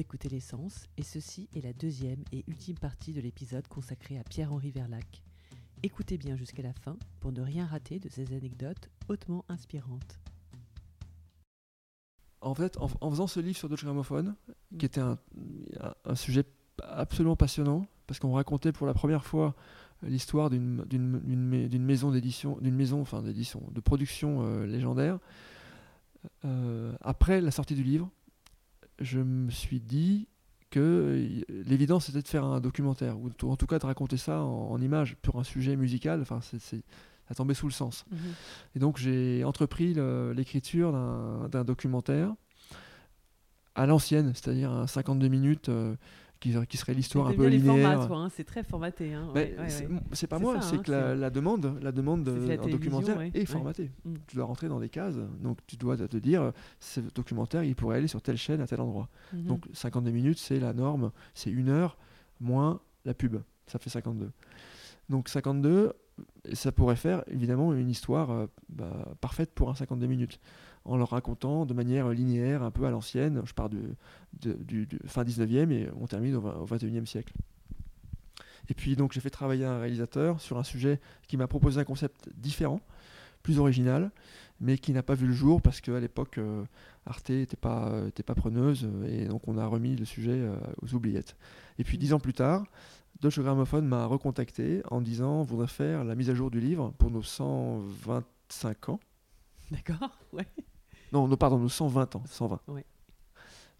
Vous écoutez l'essence et ceci est la deuxième et ultime partie de l'épisode consacré à Pierre-Henri Verlac. Écoutez bien jusqu'à la fin pour ne rien rater de ces anecdotes hautement inspirantes. En fait, en, en faisant ce livre sur Deutsche Grammophon, qui était un, un sujet absolument passionnant, parce qu'on racontait pour la première fois l'histoire d'une maison d'édition, d'une maison, enfin d'édition, de production euh, légendaire. Euh, après la sortie du livre, je me suis dit que euh, l'évidence c'était de faire un documentaire, ou en tout cas de raconter ça en, en images, pour un sujet musical. Enfin, c'est, ça tombait sous le sens. Et donc j'ai entrepris l'écriture d'un d'un documentaire à l'ancienne, c'est-à-dire un 52 minutes euh, qui, qui serait l'histoire un peu linéaire. hein, c'est très formaté. hein, Mais ouais, ouais, c'est ouais. pas moi, c'est hein, que la, demande, la demande télévision, documentaire est formatée. Mm. Tu dois rentrer dans des cases, donc tu dois te dire, ce documentaire, il pourrait aller sur telle chaîne à tel endroit. Mhm. Donc 52 minutes, c'est la norme, c'est une heure moins la pub, ça fait 52. Donc 52, ça pourrait faire évidemment une histoire euh, bah, parfaite pour un 52 minutes, en le racontant de manière linéaire, un peu à l'ancienne. Je pars du, fin 19e et on termine au, 20 au 21e siècle. Et puis donc j'ai fait travailler un réalisateur sur un sujet qui m'a proposé un concept différent, plus original, mais qui n'a pas vu le jour parce qu'à l'époque euh, Arte n'était pas, euh, pas preneuse euh, et donc on a remis le sujet aux oubliettes. Et puis dix ans plus tard, Deutsche Grammophon m'a recontacté en disant on voudrait faire la mise à jour du livre pour nos 125 ans. D'accord, ouais. Non, non, pardon, nos 120 ans. 120. Ouais.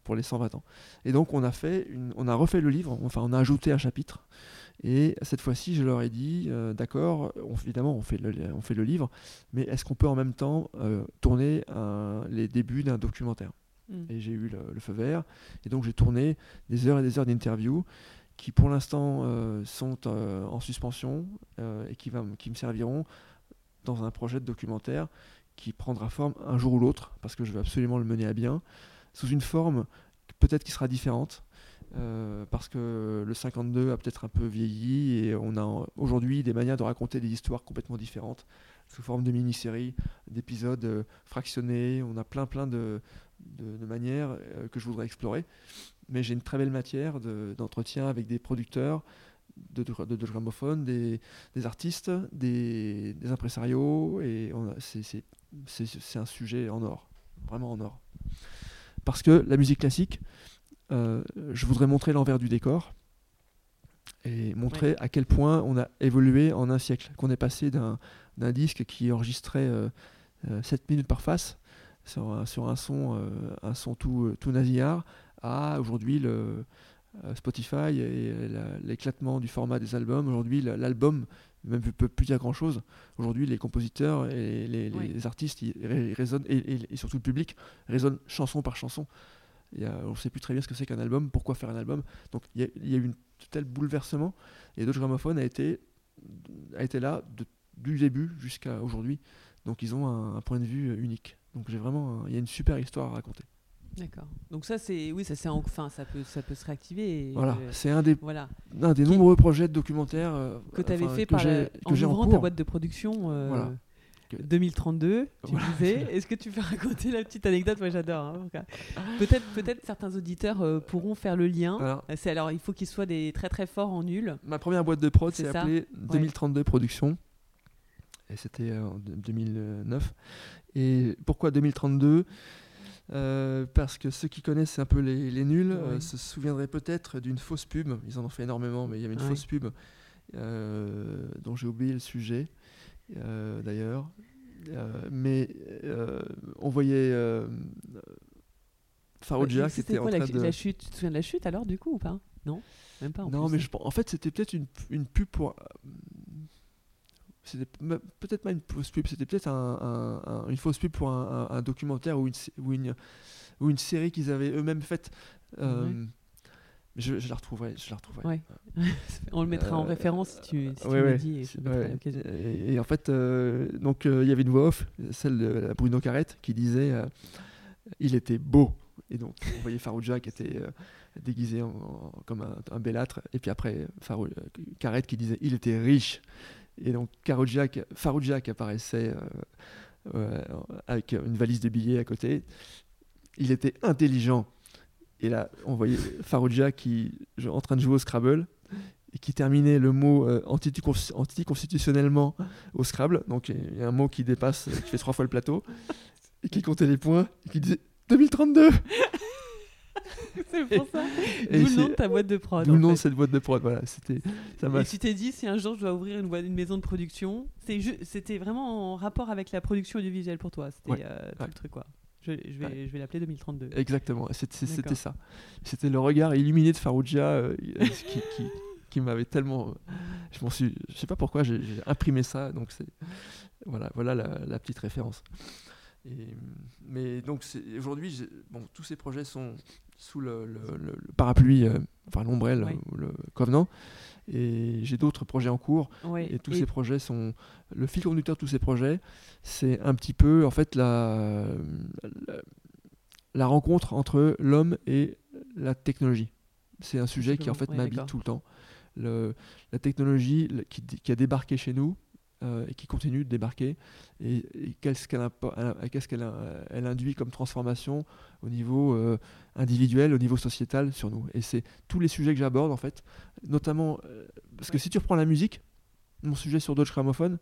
Pour les 120 ans. Et donc on a fait une, on a refait le livre, enfin on a ajouté un chapitre. Et cette fois-ci, je leur ai dit, euh, d'accord, évidemment, on fait, le, on fait le livre, mais est-ce qu'on peut en même temps euh, tourner un- les débuts d'un documentaire? Mm. Et j'ai eu le, le feu vert. Et donc j'ai tourné des heures et des heures d'interviews qui pour l'instant euh, sont en suspension et qui, va, qui me serviront dans un projet de documentaire qui prendra forme un jour ou l'autre, parce que je veux absolument le mener à bien, sous une forme peut-être qui sera différente, euh, parce que le 52 a peut-être un peu vieilli et on a aujourd'hui des manières de raconter des histoires complètement différentes, sous forme de mini-séries, d'épisodes euh, fractionnés, on a plein plein de, manières euh, que je voudrais explorer. Mais j'ai une très belle matière de- d'entretien avec des producteurs de, de, des, des artistes, des, des impresarios, et c'est- un sujet en or, vraiment en or. Parce que la musique classique, euh, je voudrais montrer l'envers du décor et montrer à quel point on a évolué en un siècle, qu'on est passé d'un disque qui enregistrait euh, euh, 7 minutes par face sur un, sur un son, euh, un son tout, euh, tout nasillard à aujourd'hui le euh, Spotify et la- l'éclatement du format des albums. Aujourd'hui, la- l'album même ne peut plus dire grand chose. Aujourd'hui, les compositeurs et les, les- Oui. les artistes ils et, surtout le public résonnent chanson par chanson. Et, euh, on ne sait plus très bien ce que c'est qu'un album, pourquoi faire un album. Donc il y, a- il y a eu un tel bouleversement et Deutsche Grammophon a été, a été là de- du début jusqu'à aujourd'hui. Donc ils ont un, un point de vue euh, unique. Donc j'ai vraiment, il y a une super histoire à raconter. D'accord. Donc ça, c'est oui, ça c'est enfin, ça peut, ça peut se réactiver. et, Voilà, euh, c'est un des, voilà. un des Qui- nombreux projets de documentaires euh, Que tu avais fait que par la- en ouvrant ta boîte de production. euh, Voilà. Que- 2032, tu Voilà. disais. Est-ce que tu peux raconter la petite anecdote? Moi, j'adore. hein, euh, peut-être, peut-être certains auditeurs euh, pourront faire le lien. Alors, Euh, C'est alors, il faut qu'ils soient des très très forts en nul. ma première boîte de prod C'est s'est ça appelée 2032 Productions. Et c'était euh, en de- 2009. Et pourquoi 2032 Euh, Parce que ceux qui connaissent un peu les, les nuls euh, se souviendraient peut-être d'une fausse pub. Ils en ont fait énormément, mais il y avait une fausse pub euh, dont j'ai oublié le sujet d'ailleurs. Mais on voyait Farouja qui était en quoi la, train de. la chute? Tu te souviens de la chute alors du coup ou pas? Non, même pas. En Non, plus. mais je, en fait, c'était peut-être une, une pub pour. Euh, C'était peut-être pas une fausse pub, c'était peut-être un- un- un- une fausse pub pour un, documentaire ou une, sé- ou une, ou une série qu'ils avaient eux-mêmes faite. Euh, Ouais. mais je, je la retrouverai. Je la retrouverai. Ouais. On le mettra en Euh, référence si tu, si tu Ouais, dis. Et en fait, euh, donc euh, il y avait une voix off, celle de Bruno Carrette, qui disait euh, il était beau. Et donc on voyait Farouja qui était euh, déguisé en, en- comme un, bellâtre. Et puis après, Farou- euh, Carrette qui disait il était riche. Et donc Farouja qui apparaissait euh, euh, avec une valise de billets à côté. Il était intelligent. Et là, on voyait Farouja qui en train de jouer au Scrabble et qui terminait le mot euh, anticonstitutionnellement au Scrabble. Donc il y a un mot qui dépasse, qui fait trois fois le plateau, et qui comptait les points, et qui disait 2032 c'est pour ça. D'où le nom de ta boîte de prod. D'où le nom de cette boîte de prod. Voilà, c'était. Et tu t'es dit, si un jour je dois ouvrir une, une maison de production, c'était vraiment en rapport avec la production audiovisuelle pour toi. C'était euh, tout le truc, quoi. Je, je vais, je vais l'appeler 2032. Exactement, c'était ça. C'était le regard illuminé de Farouja euh, qui, qui, qui m'avait tellement. Je m'en suis. Je sais pas pourquoi j'ai imprimé ça, donc c'est. Voilà, voilà la, la petite référence. Et, mais donc aujourd'hui, bon, tous ces projets sont sous le, parapluie, euh, enfin l'ombrelle, le Covenant. Et j'ai d'autres projets en cours. et tous ces projets sont. Le fil conducteur de tous ces projets, c'est un petit peu en fait la, la, rencontre entre l'homme et la technologie. C'est un sujet qui en fait m'habite tout le temps. La technologie qui, qui, a débarqué chez nous, euh, et qui continue de débarquer. Et, qu'est-ce qu'elle elle induit comme transformation au niveau euh, individuel, au niveau sociétal sur nous? Et c'est tous les sujets que j'aborde en fait, notamment euh, parce que si tu reprends la musique, mon sujet sur Dodge Gramophone,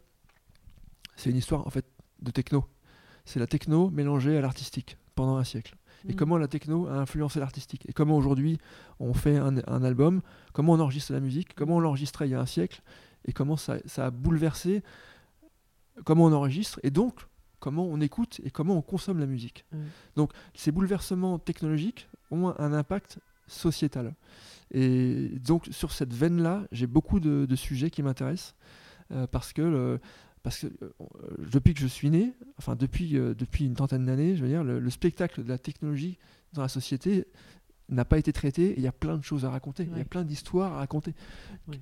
c'est une histoire en fait de techno. C'est la techno mélangée à l'artistique pendant un siècle. Et mm. comment la techno a influencé l'artistique? Et comment aujourd'hui on fait un, un, album, comment on enregistre la musique, comment on l'enregistrait il y a un siècle, et comment ça, a bouleversé comment on enregistre et donc comment on écoute et comment on consomme la musique. Donc ces bouleversements technologiques ont un impact sociétal. Et donc sur cette veine-là, j'ai beaucoup de, sujets qui m'intéressent euh, parce que, parce que euh, depuis que je suis né, enfin depuis, euh, depuis une trentaine d'années, je veux dire, le, spectacle de la technologie dans la société n'a pas été traité. Il y a plein de choses à raconter, il y a plein d'histoires à raconter,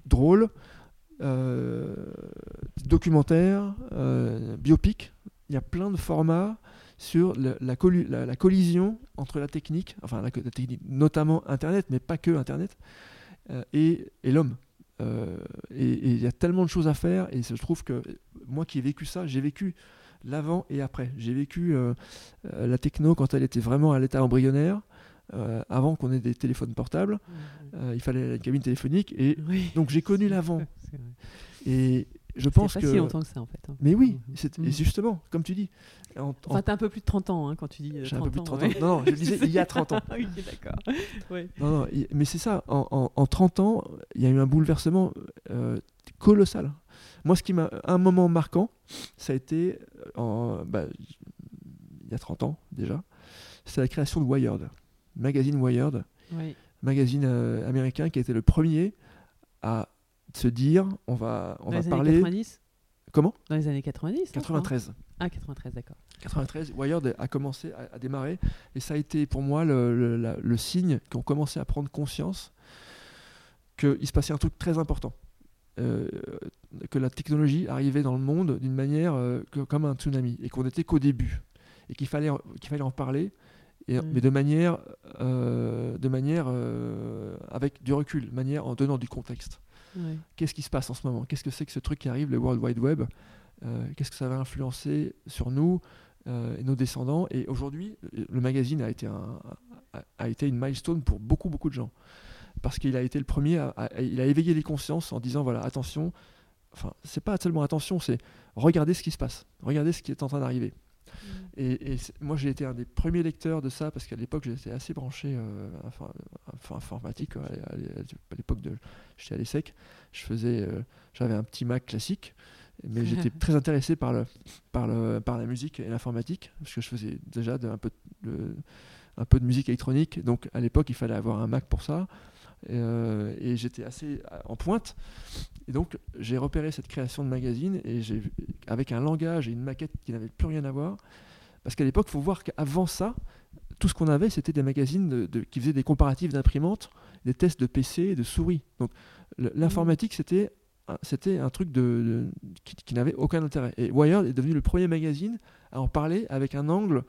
drôles, euh, documentaire, euh, biopic. Il y a plein de formats sur la, collision entre la technique, enfin la, technique, notamment Internet, mais pas que Internet, euh, et l'homme. et il y a tellement de choses à faire, et je trouve que moi qui ai vécu ça, j'ai vécu l'avant et après. J'ai vécu la techno quand elle était vraiment à l'état embryonnaire. Euh, avant qu'on ait des téléphones portables. Mmh. Euh, il fallait une cabine téléphonique. Et donc j'ai connu l'avant. Et je pense pas que. si longtemps que ça en fait. Hein. Mais oui, mmh. et justement, comme tu dis. En, Enfin, t'as un peu plus de 30 ans hein, quand tu dis. Euh, j'ai un peu plus de 30 ans. Non, non, je disais il y a 30 ans. oui, d'accord. Non, non, mais c'est ça. En, en, 30 ans, il y a eu un bouleversement colossal. Moi, ce qui m'a. Un moment marquant, ça a été. En, bah, il y a 30 ans déjà. C'est la création de Wired magazine Wired, magazine euh, américain qui a été le premier à se dire on va, on Dans va les parler. Années 90 Comment? Dans les années 90 93. Ah, 93, d'accord. 93, Wired a commencé à, démarrer et ça a été pour moi le, le, signe qu'on commençait à prendre conscience qu'il se passait un truc très important. Euh, que la technologie arrivait dans le monde d'une manière euh, comme un tsunami et qu'on n'était qu'au début et qu'il fallait, qu'il fallait en parler Mm. mais de manière, euh, de manière euh, avec du recul, manière en donnant du contexte. Qu'est-ce qui se passe en ce moment? Qu'est-ce que c'est que ce truc qui arrive, le World Wide Web? Euh, Qu'est-ce que ça va influencer sur nous et nos descendants? Et aujourd'hui, le magazine a été, un, a, été une milestone pour beaucoup, beaucoup de gens. Parce qu'il a été le premier, à, il a éveillé les consciences en disant voilà, attention, enfin, c'est pas seulement attention, c'est regardez ce qui se passe, regardez ce qui est en train d'arriver. Et, moi, j'ai été un des premiers lecteurs de ça parce qu'à l'époque, j'étais assez branché euh, informatique. À, l'époque, j'étais à l'ESSEC. Je faisais, euh, j'avais un petit Mac classique, mais j'étais très intéressé par, le, par, le, par la musique et l'informatique parce que je faisais déjà un, peu de, un peu de musique électronique. Donc, à l'époque, il fallait avoir un Mac pour ça. Euh, et j'étais assez en pointe. Et donc, j'ai repéré cette création de magazine et j'ai, avec un langage et une maquette qui n'avaient plus rien à voir. Parce qu'à l'époque, il faut voir qu'avant ça, tout ce qu'on avait, c'était des magazines de, qui faisaient des comparatifs d'imprimantes, des tests de PC et de souris. Donc, l'informatique, mmh. c'était c'était un truc de, qui, n'avait aucun intérêt. Et Wired est devenu le premier magazine à en parler avec un angle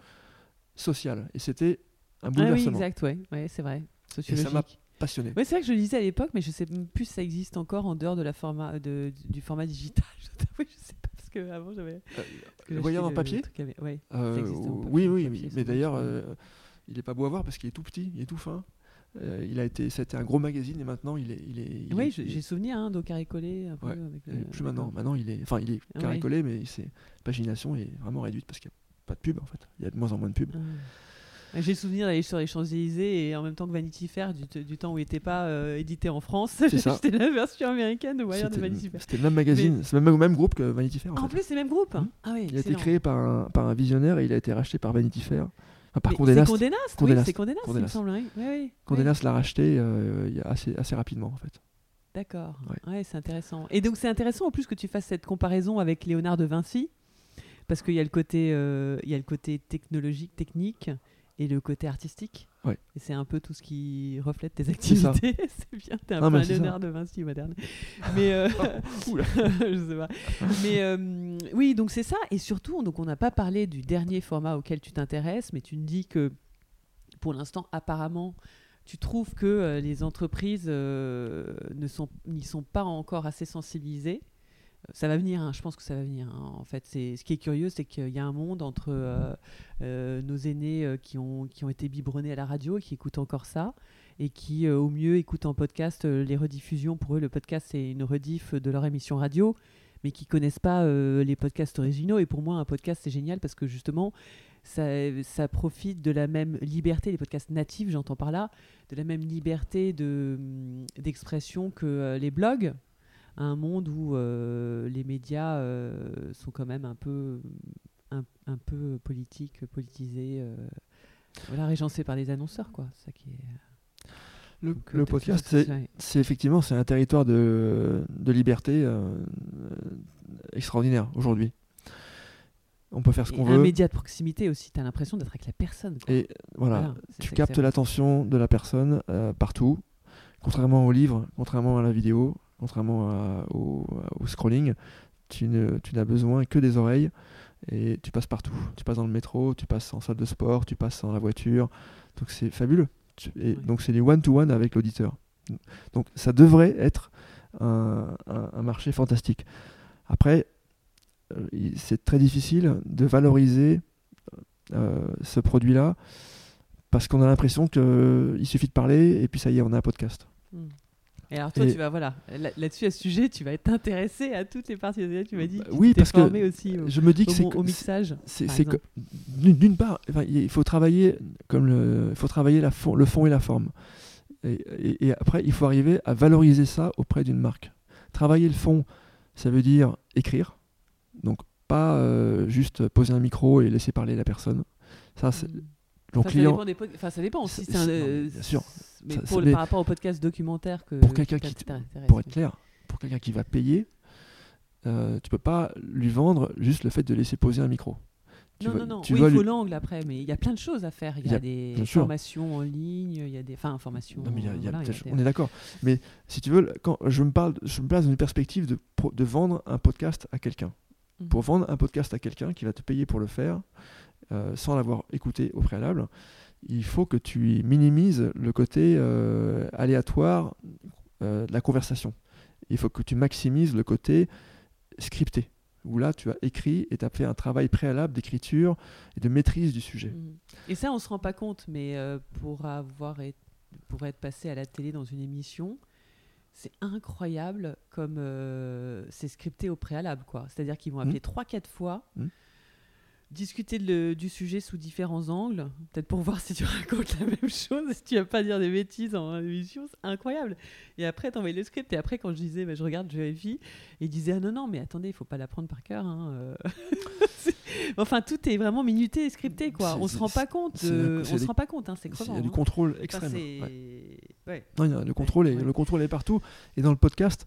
social. Et c'était un bouleversement. Ah oui, exact, ouais, ouais c'est vrai. Sociologique passionné. Oui, c'est vrai que je le disais à l'époque, mais je sais plus si ça existe encore en dehors de la format, de, du format digital. je sais pas, parce qu'avant j'avais. Euh, le voyant en papier Oui, euh, oui, oui, mais d'ailleurs, euh, il n'est pas beau à voir parce qu'il est tout petit, il est tout fin. Euh, il a été, c'était un gros magazine et maintenant il est, il est. il Oui, est- j'ai souvenir hein, d'eau Ouais, est plus maintenant. Maintenant, il est, enfin, il est Ouais. carré collé, mais c'est pagination est vraiment réduite parce qu'il n'y a pas de pub en fait. Il y a de moins en moins de pub. Ah. J'ai le souvenir d'aller sur les Champs-Élysées et en même temps que Vanity Fair, du, temps où il n'était pas euh, édité en France, c'était la version américaine de Wire de Vanity Fair. c'était le même magazine, c'est le même, même groupe que Vanity Fair. En en fait. plus, c'est le même groupe Mhm. Ah oui, Il a été créé par un, par un visionnaire et il a été racheté par Vanity Fair. Enfin, par Mais Condé Nast. C'est Condé Nast, oui, c'est Condé Nast, il me semble. Oui. Condé. Nast l'a racheté euh, assez, assez rapidement en fait. D'accord, Ouais. ouais, c'est intéressant. Et donc c'est intéressant en plus que tu fasses cette comparaison avec Léonard de Vinci, parce qu'il y a le côté, euh, il y a le côté technologique, technique, et le côté artistique. Ouais. Et c'est un peu tout ce qui reflète tes activités. c'est bien, t'es un Non, peu un. Léonard de Vinci moderne. Mais euh, Oula. je sais pas. Mais euh, oui, donc c'est ça. Et surtout, donc on n'a pas parlé du dernier format auquel tu t'intéresses, mais tu me dis que pour l'instant, apparemment, tu trouves que euh, les entreprises euh, sont, n'y sont pas encore assez sensibilisées. Ça va venir, hein, je pense que ça va venir. hein. En fait, c'est ce qui est curieux, c'est qu'il y a un monde entre euh, euh, nos aînés euh, qui ont été biberonnés à la radio et qui écoutent encore ça, et qui au mieux écoutent en podcast les rediffusions. Pour eux, le podcast c'est une rediff de leur émission radio, mais qui connaissent pas les podcasts originaux. Et pour moi, un podcast c'est génial parce que justement, ça, ça profite de la même liberté, les podcasts natifs, j'entends par là, de la même liberté hum, d'expression que les blogs, à un monde où euh, les médias euh, sont quand même un peu, un, un peu politiques, politisés, euh, voilà, régencés par les annonceurs, quoi. Ça qui est, Le, donc, le podcast, c'est- effectivement c'est un territoire de, de liberté extraordinaire aujourd'hui. On peut faire ce qu'on un veut. média de proximité aussi, tu as l'impression d'être avec la personne. quoi. Et voilà, tu captes l'attention de la personne euh, partout, contrairement au livre, contrairement à la vidéo, contrairement à- au, au scrolling. Tu n'as besoin que des oreilles et tu passes partout. Tu passes dans le métro, tu passes en salle de sport, tu passes dans la voiture. Donc c'est fabuleux. Et. Donc c'est du one-to-one avec l'auditeur. Donc ça devrait être un, un- un marché fantastique. Après, euh, c'est très difficile de valoriser euh, ce produit-là parce qu'on a l'impression qu'il suffit de parler et puis ça y est, on a un podcast. Hmm. Et alors toi, Et- tu vas, voilà, là- là-dessus, à ce sujet, tu vas être intéressé à toutes les parties. Tu m'as dit Bah que oui, tu parce que formé aussi au, Je me dis que au mixage. c'est que- d'une part, enfin, il faut travailler comme le, il faut travailler la fond- le fond et la forme. Et, et- et après, il faut arriver à valoriser ça auprès d'une marque. Travailler le fond, ça veut dire écrire, donc pas euh, juste poser un micro et laisser parler la personne. Ça, c'est Hmm. Ton Enfin, ça dépend des pod- enfin, ça dépend aussi. C'est- c'est un, c'est- non, euh, bien sûr. Mais Ça- pour c'est- le- mais- par rapport au podcast documentaire que Pour quelqu'un qui-. Pour être clair, pour quelqu'un qui va payer, euh, tu peux pas lui vendre juste le fait de laisser poser un micro. Tu Non, vas- non, non. tu oui, il faut lui- l'angle après, mais il y a plein de choses à faire. Il y a, des sûr. formations en ligne, il y a des, enfin, formations. Non, mais il y a- y a voilà, des- on est d'accord. Mais si tu veux, quand je me parle, je me place dans une perspective de, vendre un podcast à quelqu'un. Mhm. Pour vendre un podcast à quelqu'un qui va te payer pour le faire, euh, sans l'avoir écouté au préalable, il faut que tu minimises le côté euh, aléatoire euh, de la conversation. Il faut que tu maximises le côté scripté, où là tu as écrit et tu as fait un travail préalable d'écriture et de maîtrise du sujet. Et ça, on se rend pas compte, mais pour avoir pour être passé à la télé dans une émission, c'est incroyable comme euh, c'est scripté au préalable, quoi. C'est-à-dire qu'ils vont appeler trois, quatre fois, Mhm. Discuter le- du sujet sous différents angles, peut-être pour voir si tu racontes la même chose, si tu vas pas dire des bêtises en émission, c'est incroyable. Et après, t'envoies le script, et après, quand je disais, bah, je regarde, je vérifie, et il disait, ah non, non, mais attendez, il faut pas l'apprendre par cœur. hein, euh. Enfin, tout est vraiment minuté et scripté, quoi. On se rend pas compte, la- c'est on se rend pas compte, hein, c'est Il crevant. y a du hein. contrôle Enfin, extrême. c'est- ouais. ouais. Non, il y a- le, contrôle est, ouais. le contrôle est partout. Et dans le podcast,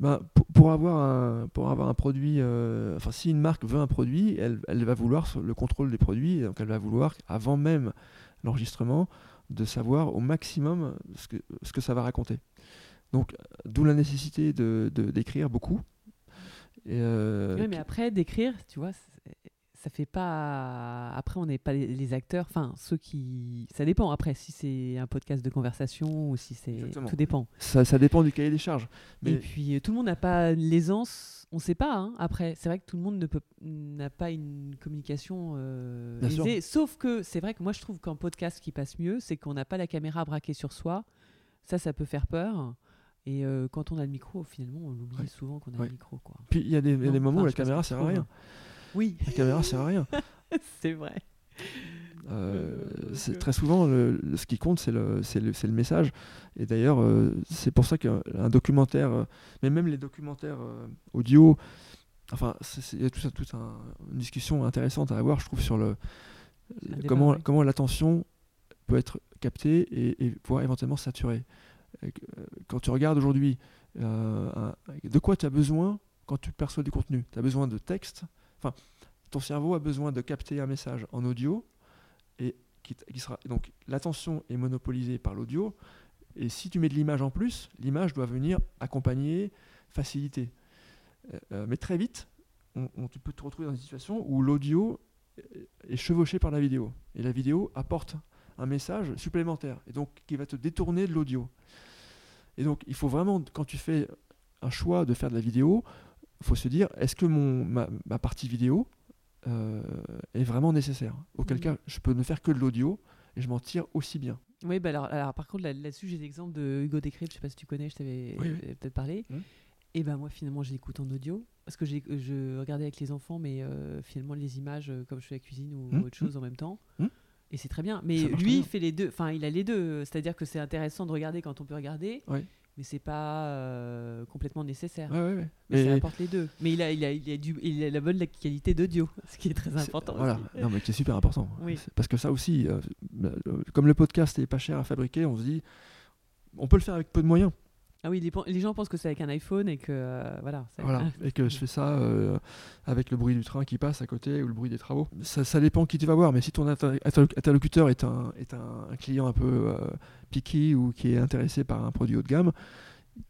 ben, pour, pour avoir un, pour avoir un produit, euh, enfin, si une marque veut un produit, elle, elle va vouloir le contrôle des produits. Donc, elle va vouloir, avant même l'enregistrement, de savoir au maximum ce que, ce que ça va raconter. Donc, d'où la nécessité de, de- d'écrire beaucoup. Et, euh, Oui, mais après, d'écrire, tu vois, ça fait pas. Après, on n'est pas les, acteurs. Enfin, ceux qui. Ça dépend. Après, si c'est un podcast de conversation ou si c'est. Tout dépend. Ça, ça dépend du cahier des charges. Mais Et puis, euh, tout le monde n'a pas l'aisance. On ne sait pas. hein. Après, c'est vrai que tout le monde ne peut n'a pas une communication euh, aisée. Sauf que c'est vrai que moi, je trouve qu'en podcast, ce qui passe mieux, c'est qu'on n'a pas la caméra braquée sur soi. Ça, ça peut faire peur. Et euh, quand on a le micro, finalement, on oublie Ouais. souvent qu'on a Ouais. le micro. Quoi. puis il y a des, il y a Non, des moments où la caméra sert à rien. trouves. Oui, La caméra sert à rien. c'est vrai. Euh, c'est très souvent le, le- ce qui compte, c'est le, message. Et d'ailleurs, euh, c'est pour ça qu'un un documentaire, euh, mais même les documentaires audio, enfin, il y a tout ça, toute un- une discussion intéressante à avoir, je trouve, sur le débat, comment, l'attention peut être captée et, et voire éventuellement euh, Quand tu regardes aujourd'hui, de quoi tu as besoin quand tu perçois du contenu? Tu as besoin de texte, enfin, ton cerveau a besoin de capter un message en audio et qui, sera donc l'attention est monopolisée par l'audio et si tu mets de l'image en plus, l'image doit venir accompagner, faciliter. Euh, euh, mais très vite, tu peux te retrouver dans une situation où l'audio est chevauché par la vidéo et la vidéo apporte un message supplémentaire et donc qui va te détourner de l'audio. Et donc il faut vraiment quand tu fais un choix de faire de la vidéo, faut se dire est-ce que mon ma, ma partie vidéo euh, est vraiment nécessaire? Auquel Mhm. cas je peux ne faire que de l'audio et je m'en tire aussi bien. Oui, bah alors, alors, par contre, là- là-dessus, j'ai l'exemple de Hugo Décrypte, je sais pas si tu connais, je t'avais Oui, oui. peut-être parlé. Mhm. Et ben moi, finalement, je l'écoute en audio. Parce que j'ai- je regardais avec les enfants, mais euh, finalement, les images, euh, comme je fais la cuisine ou Mhm. autre chose en même temps. Et c'est très bien. Mais lui, bien. fait les deux. Enfin, il a les deux. C'est-à-dire que c'est intéressant de regarder quand on peut regarder. Oui. Mais c'est pas euh, complètement nécessaire. Ouais, ouais, ouais. Mais ça apporte les deux. Mais il a, il a, il a, du, il a la bonne qualité d'audio, ce qui est très important. Voilà, non mais c'est super important. Oui. Parce que ça aussi, euh, comme le podcast est pas cher à fabriquer, on se dit, on peut le faire avec peu de moyens. Ah oui, les, les gens pensent que c'est avec un iPhone et que euh, voilà. Voilà. Et que je fais ça euh, avec le bruit du train qui passe à côté ou le bruit des travaux. Ça, ça dépend qui tu vas voir, mais si ton interlo- interlo- interlocuteur est un, est un, un client un peu euh, picky ou qui est intéressé par un produit haut de gamme,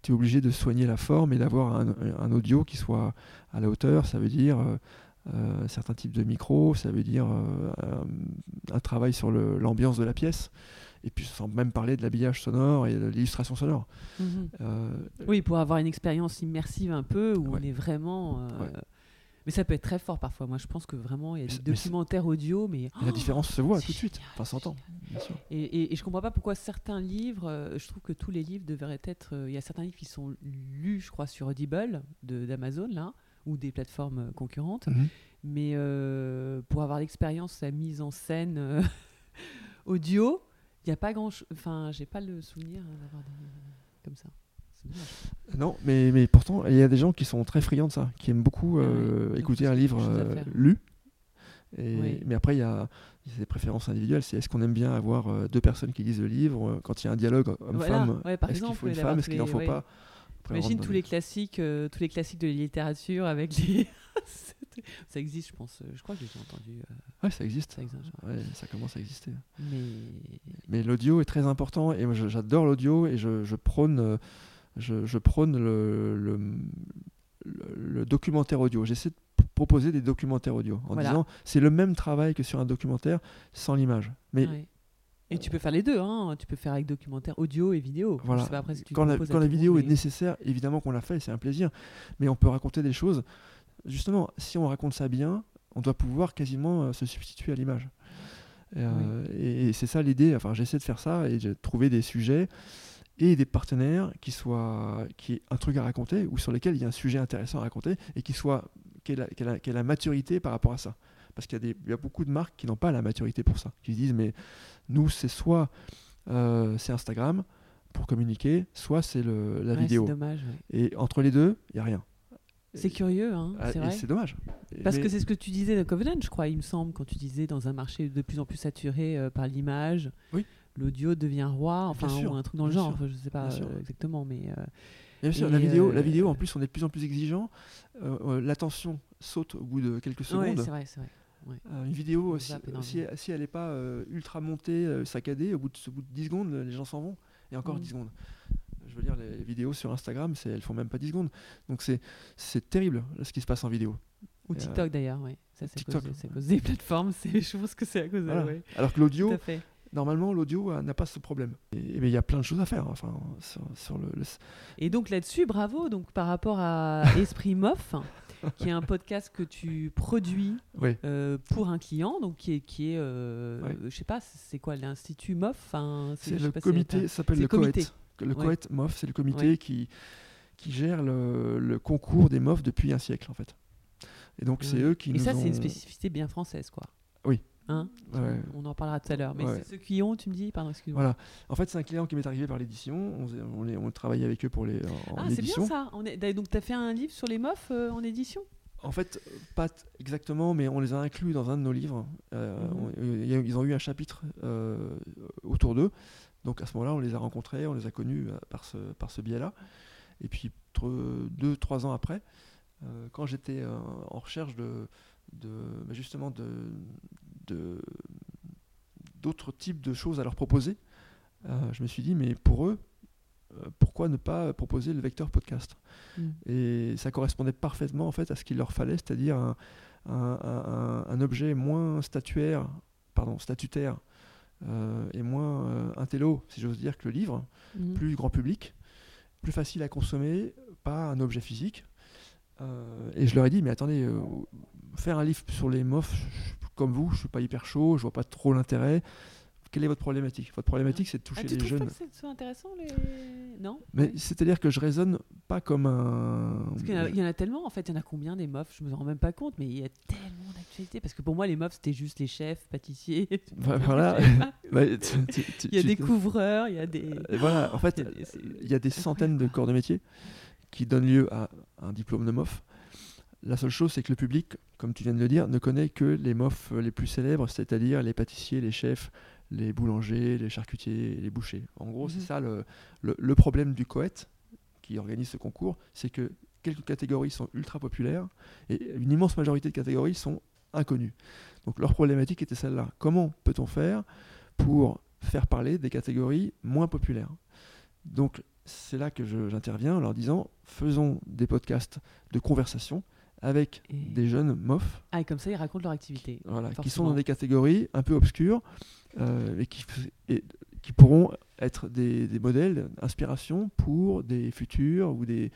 tu es obligé de soigner la forme et d'avoir un, un audio qui soit à la hauteur. Ça veut dire euh, certains types de micros, ça veut dire un, un travail sur l'ambiance de la pièce. Et puis sans même parler de l'habillage sonore et de l'illustration sonore. Mhm. Euh, Oui, pour avoir une expérience immersive un peu où Ouais. on est vraiment. euh, Ouais. Mais ça peut être très fort parfois. Moi, je pense que vraiment, il y a Mais des mais documentaires audio, mais. la différence se voit tout de suite, enfin s'entend. Et, et, et je comprends pas pourquoi certains livres, euh, je trouve que tous les livres devraient être. Il y a certains livres qui sont lus, je crois, sur Audible d'Amazon, là, ou des plateformes concurrentes. Mais euh, pour avoir l'expérience, la mise en scène audio, il n'y a pas grand chose. Enfin, j'ai pas le souvenir euh, d'avoir des. comme ça. Dommage. Non, mais, mais pourtant, il y a des gens qui sont très friands de ça, qui aiment beaucoup Ah euh, oui, écouter un livre euh, lu. Et, Oui. Mais après, il y a, il y a des préférences individuelles. C'est est-ce qu'on aime bien avoir euh, deux personnes qui lisent le livre euh, Quand il y a un dialogue Voilà, homme-femme, ouais, par est-ce qu'il faut une femme Est-ce qu'il n'en faut ouais. pas? Après, Imagine tous les classiques, euh, tous les classiques de la littérature avec les. Ça existe, je pense. euh, Je crois que j'ai entendu. euh, Ouais, ça existe. ça existe. Ouais, ça commence à exister. Mais Mais l'audio est très important et moi j'adore l'audio et je, je prône, euh, je, je prône le, le, le- le documentaire audio. J'essaie de proposer des documentaires audio en Voilà. disant c'est le même travail que sur un documentaire sans l'image. Mais ouais. Et tu peux faire les deux, hein. Tu peux faire avec documentaire audio et vidéo. Voilà. Je sais pas après ce que tu quand la, quand vidéo monde, est nécessaire, évidemment qu'on la fait, c'est un plaisir. Mais on peut raconter des choses. Justement, si on raconte ça bien, on doit pouvoir quasiment euh, se substituer à l'image. Et, euh, et- et c'est ça l'idée. Enfin, j'essaie de faire ça et de trouver des sujets et des partenaires qui soient qui aient un truc à raconter ou sur lesquels il y a un sujet intéressant à raconter et qui soit qui ait la, qui ait la- qui ait la maturité par rapport à ça. Parce qu'il y, a des- il y a beaucoup de marques qui n'ont pas la maturité pour ça, qui se disent mais nous c'est soit euh, c'est Instagram pour communiquer, soit c'est le- la Ouais, vidéo. C'est dommage. ouais. Et entre les deux, il n'y a rien. C'est curieux, hein. Ah, c'est vrai. c'est dommage. Parce mais- que c'est ce que tu disais dans Covenant, je crois, il me semble, quand tu disais dans un marché de plus en plus saturé euh, par l'image, Oui. l'audio devient roi, enfin, ou un truc dans le genre, enfin, je sais pas euh, exactement, mais euh, Bien sûr, la vidéo, la vidéo, en plus, on est de plus en plus exigeant. L'attention saute au bout de quelques ouais, secondes. c'est vrai, c'est vrai. Une vidéo, si, si, elle n'est pas ultra montée, saccadée, au bout, de, au bout de 10 secondes, les gens s'en vont. Et encore Mhm. 10 secondes. Veux dire, les vidéos sur Instagram, elles font même pas 10 secondes. Donc c'est terrible ce qui se passe en vidéo. Ou Euh, TikTok d'ailleurs, oui. Ça, c'est à, TikTok. cause de- c'est à cause des plateformes. Je pense que c'est à cause de. Voilà. ouais, Alors que l'audio, normalement, l'audio euh, n'a pas ce problème. Et, mais il y a plein de choses à faire. Enfin, sur, sur le, le- Et donc là-dessus, bravo. Donc par rapport à Esprit Mof, qui est un podcast que tu produis Oui. euh, pour un client, donc qui est, qui est euh, je sais pas, c'est quoi l'Institut Mof enfin, C'est le comité, ça s'appelle le comité. Le Ouais. COET MOF, c'est le comité Ouais. qui, qui gère le, le concours des MOF depuis un siècle, en fait. Et donc, c'est eux qui Mais nous ça, ont... c'est une spécificité bien française, quoi. Oui. Hein? Ouais. On en parlera tout à l'heure. Mais Ouais. ceux qui ont, tu me dis, pardon, excuse-moi. Voilà. En fait, c'est un client qui m'est arrivé par l'édition. On, on, travaillait avec eux pour les, en, Ah, c'est bien ça. On est... Donc, tu as fait un livre sur les mofs euh, en édition? En fait, pas exactement, mais on les a inclus dans un de nos livres. Euh, Mhm. on- a- ils ont eu un chapitre euh, autour d'eux. Donc à ce moment-là, on les a rencontrés, on les a connus euh, par ce, par ce biais-là. Et puis, deux, trois ans après, euh, quand j'étais euh, en recherche de, de bah, justement de, d'autres types de choses à leur proposer, euh, je me suis dit, mais pour eux, pourquoi ne pas proposer le vecteur podcast? Mm. Et ça correspondait parfaitement en fait à ce qu'il leur fallait, c'est-à-dire un, un- un- un objet moins statuaire, pardon, statutaire et moins euh, intello, si j'ose dire, que le livre, Mhm. plus grand public, plus facile à consommer, pas un objet physique. Euh, et je leur ai dit, mais attendez, euh, faire un livre sur les mofs, comme vous, je suis pas hyper chaud, je vois pas trop l'intérêt. Quelle est votre problématique? Votre problématique, c'est de Ah, toucher tu les jeunes. pas que c'est soit intéressant les... Non? Mais c'est-à-dire que je raisonne pas comme un. Parce qu'il y, en a- il y en a tellement, en fait, il y en a combien des mofs Je me rends même pas compte, mais il y a tellement d'actualités. Parce que pour moi, les mofs, c'était juste les chefs, pâtissiers. Bah, voilà. Bah, tu- tu- il y a des couvreurs, il y a des. Euh, Voilà, en fait, Il y a des- c'est- il y a des centaines de corps de métier qui donnent lieu à un diplôme de MOF. La seule chose, c'est que le public, comme tu viens de le dire, ne connaît que les MOF les plus célèbres, c'est-à-dire les pâtissiers, les chefs, les boulangers, les charcutiers, les bouchers. En gros, c'est Mhm. ça le, le- le problème du COET, qui organise ce concours, c'est que quelques catégories sont ultra populaires et une immense majorité de catégories sont inconnues. Donc leur problématique était celle-là. Comment peut-on faire pour faire parler des catégories moins populaires? Donc c'est là que je- j'interviens en leur disant faisons des podcasts de conversation avec Et- des jeunes MOF Ah, et comme ça, ils racontent leur activité. voilà, qui sont dans des catégories un peu obscures et, qui, f- et qui pourront être des, des modèles d'inspiration pour des futurs ou des,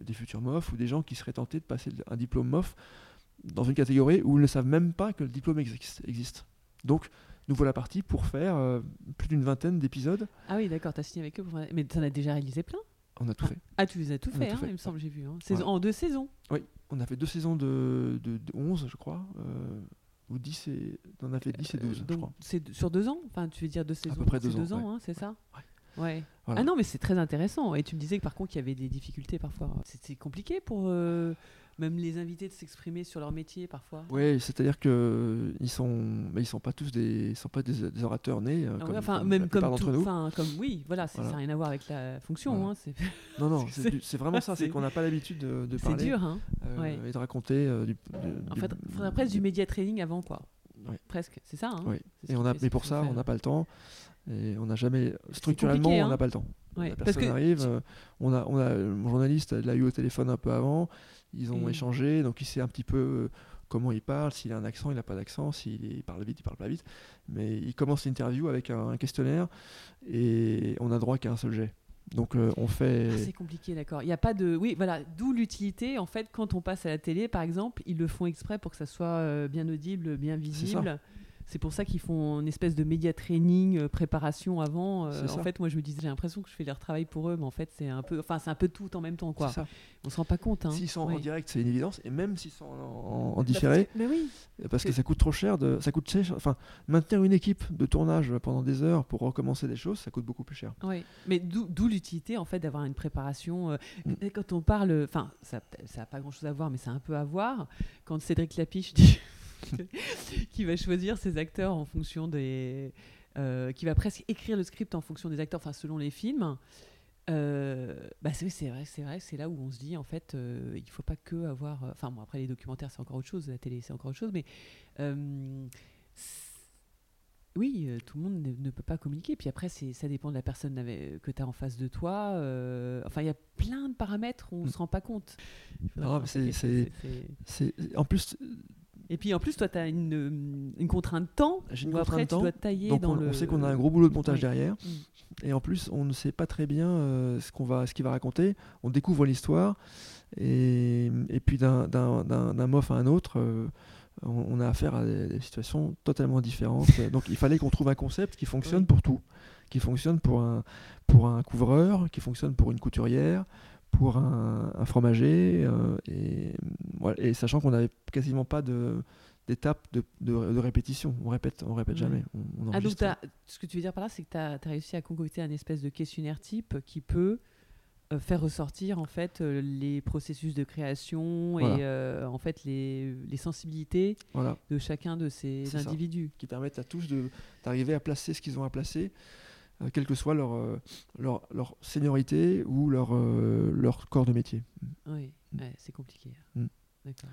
des futurs MOF ou des gens qui seraient tentés de passer un diplôme MOF dans une catégorie où ils ne savent même pas que le diplôme existe. Donc, nous voilà partis pour faire euh, plus d'une vingtaine d'épisodes. Ah oui, d'accord, t'as signé avec eux. Pour... Mais t'en as déjà réalisé plein On a tout fait. Ah, tu les as tout fait, hein, fait, il me semble, j'ai vu. hein. Saison-. En deux saisons. Oui, on a fait deux saisons de, de, de 11, je crois. euh, ou 10 et... On a fait 10 et 12, Euh, je crois. c'est sur deux ans Enfin, tu veux dire deux saisons peu près c'est deux ans, ouais. hein, c'est ça? Ouais. Voilà. Ah non, mais c'est très intéressant. Et tu me disais que par contre, il y avait des difficultés parfois. C'est compliqué pour euh, même les invités de s'exprimer sur leur métier parfois? Oui, c'est-à-dire que ils sont, mais ils sont pas tous des, ils sont pas des, des orateurs nés. euh, Ah comme, enfin, comme même comme, tout, nous. comme oui, voilà, ça n'a rien à voir avec la fonction. Voilà. hein, Non, non, c'est- vraiment ça, c'est qu'on n'a pas l'habitude de, de c'est parler dur. Hein. euh, ouais. et de raconter. euh, du, du- En fait, il faudrait presque du média training avant, quoi. Ouais. Presque, c'est ça. Hein Oui. Et on a, mais pour ça, on n'a faire. pas le temps. Et on n'a jamais, structurellement, on hein. n'a pas le temps. Ouais, La parce personne que arrive, euh, on a, on a, mon journaliste l'a eu au téléphone un peu avant, ils ont Et- échangé, donc il sait un petit peu euh, comment il parle, s'il a un accent, il n'a pas d'accent, s'il parle vite, il parle pas vite. Mais il commence l'interview avec un, un questionnaire et on a droit qu'à un seul jet. Donc euh, on Ah, fait. c'est compliqué, d'accord. Il n'y a pas de. Oui, voilà. D'où l'utilité. En fait, quand on passe à la télé, par exemple, ils le font exprès pour que ça soit euh, bien audible, bien visible. C'est pour ça qu'ils font une espèce de média training, euh, préparation avant. Euh, en ça. fait, moi, je me disais, j'ai l'impression que je fais leur travail pour eux, mais en fait, c'est un peu, enfin, c'est un peu tout en même temps, quoi. ça. On se rend pas compte. Hein. S'ils sont en direct, c'est une évidence, et même s'ils sont en, en Bah, différé, parce que- Mais oui. parce que ça coûte trop cher, de, ça coûte cher. Enfin, maintenir une équipe de tournage pendant des heures pour recommencer des choses, ça coûte beaucoup plus cher. Oui, mais d'où l'utilité en fait d'avoir une préparation. euh, Mm. Quand on parle, enfin, ça n'a pas grand-chose à voir, mais c'est un peu à voir. Quand Cédric Lapiche dit qu'il va choisir ses acteurs en fonction des, euh, qui va presque écrire le script en fonction des acteurs, enfin selon les films. Euh, bah c'est vrai, c'est vrai, c'est là où on se dit en fait, euh, il faut pas que avoir. Enfin bon, après les documentaires c'est encore autre chose, la télé c'est encore autre chose, mais euh, oui, euh, tout le monde ne, ne peut pas communiquer. Puis après, ça dépend de la personne que tu as en face de toi. euh, enfin, il y a plein de paramètres où on ne Mm. se rend pas compte. Non, en plus Et puis en plus, toi, tu as une, une contrainte de temps. J'ai une où après, de tu temps, dois tailler donc dans on, le. on sait qu'on a un gros boulot de montage Oui. derrière. Mm. Et en plus, on ne sait pas très bien euh, ce qu'on va, ce qu'il va raconter. On découvre l'histoire et, et puis d'un, d'un, d'un, d'un mof à un autre, euh, on, a affaire à des, des situations totalement différentes. Donc il fallait qu'on trouve un concept qui fonctionne Oui. pour tout, qui fonctionne pour un, pour un couvreur, qui fonctionne pour une couturière, pour un, un fromager, euh, et, sachant qu'on n'avait quasiment pas de d'étapes de, de, de répétition. On répète, on répète Ouais. jamais. On, on Ah, donc ce que tu veux dire par là, c'est que tu as, réussi à concocter un espèce de questionnaire type qui peut euh, faire ressortir en fait euh, les processus de création Voilà. et euh, en fait les, les sensibilités Voilà. de chacun de ces ça. individus. qui permettent à tous d'arriver à placer ce qu'ils ont à placer, quelle que soit leur, euh, leur, leur seniorité ou leur, euh, leur corps de métier. Oui, ouais, c'est compliqué. Mm. D'accord.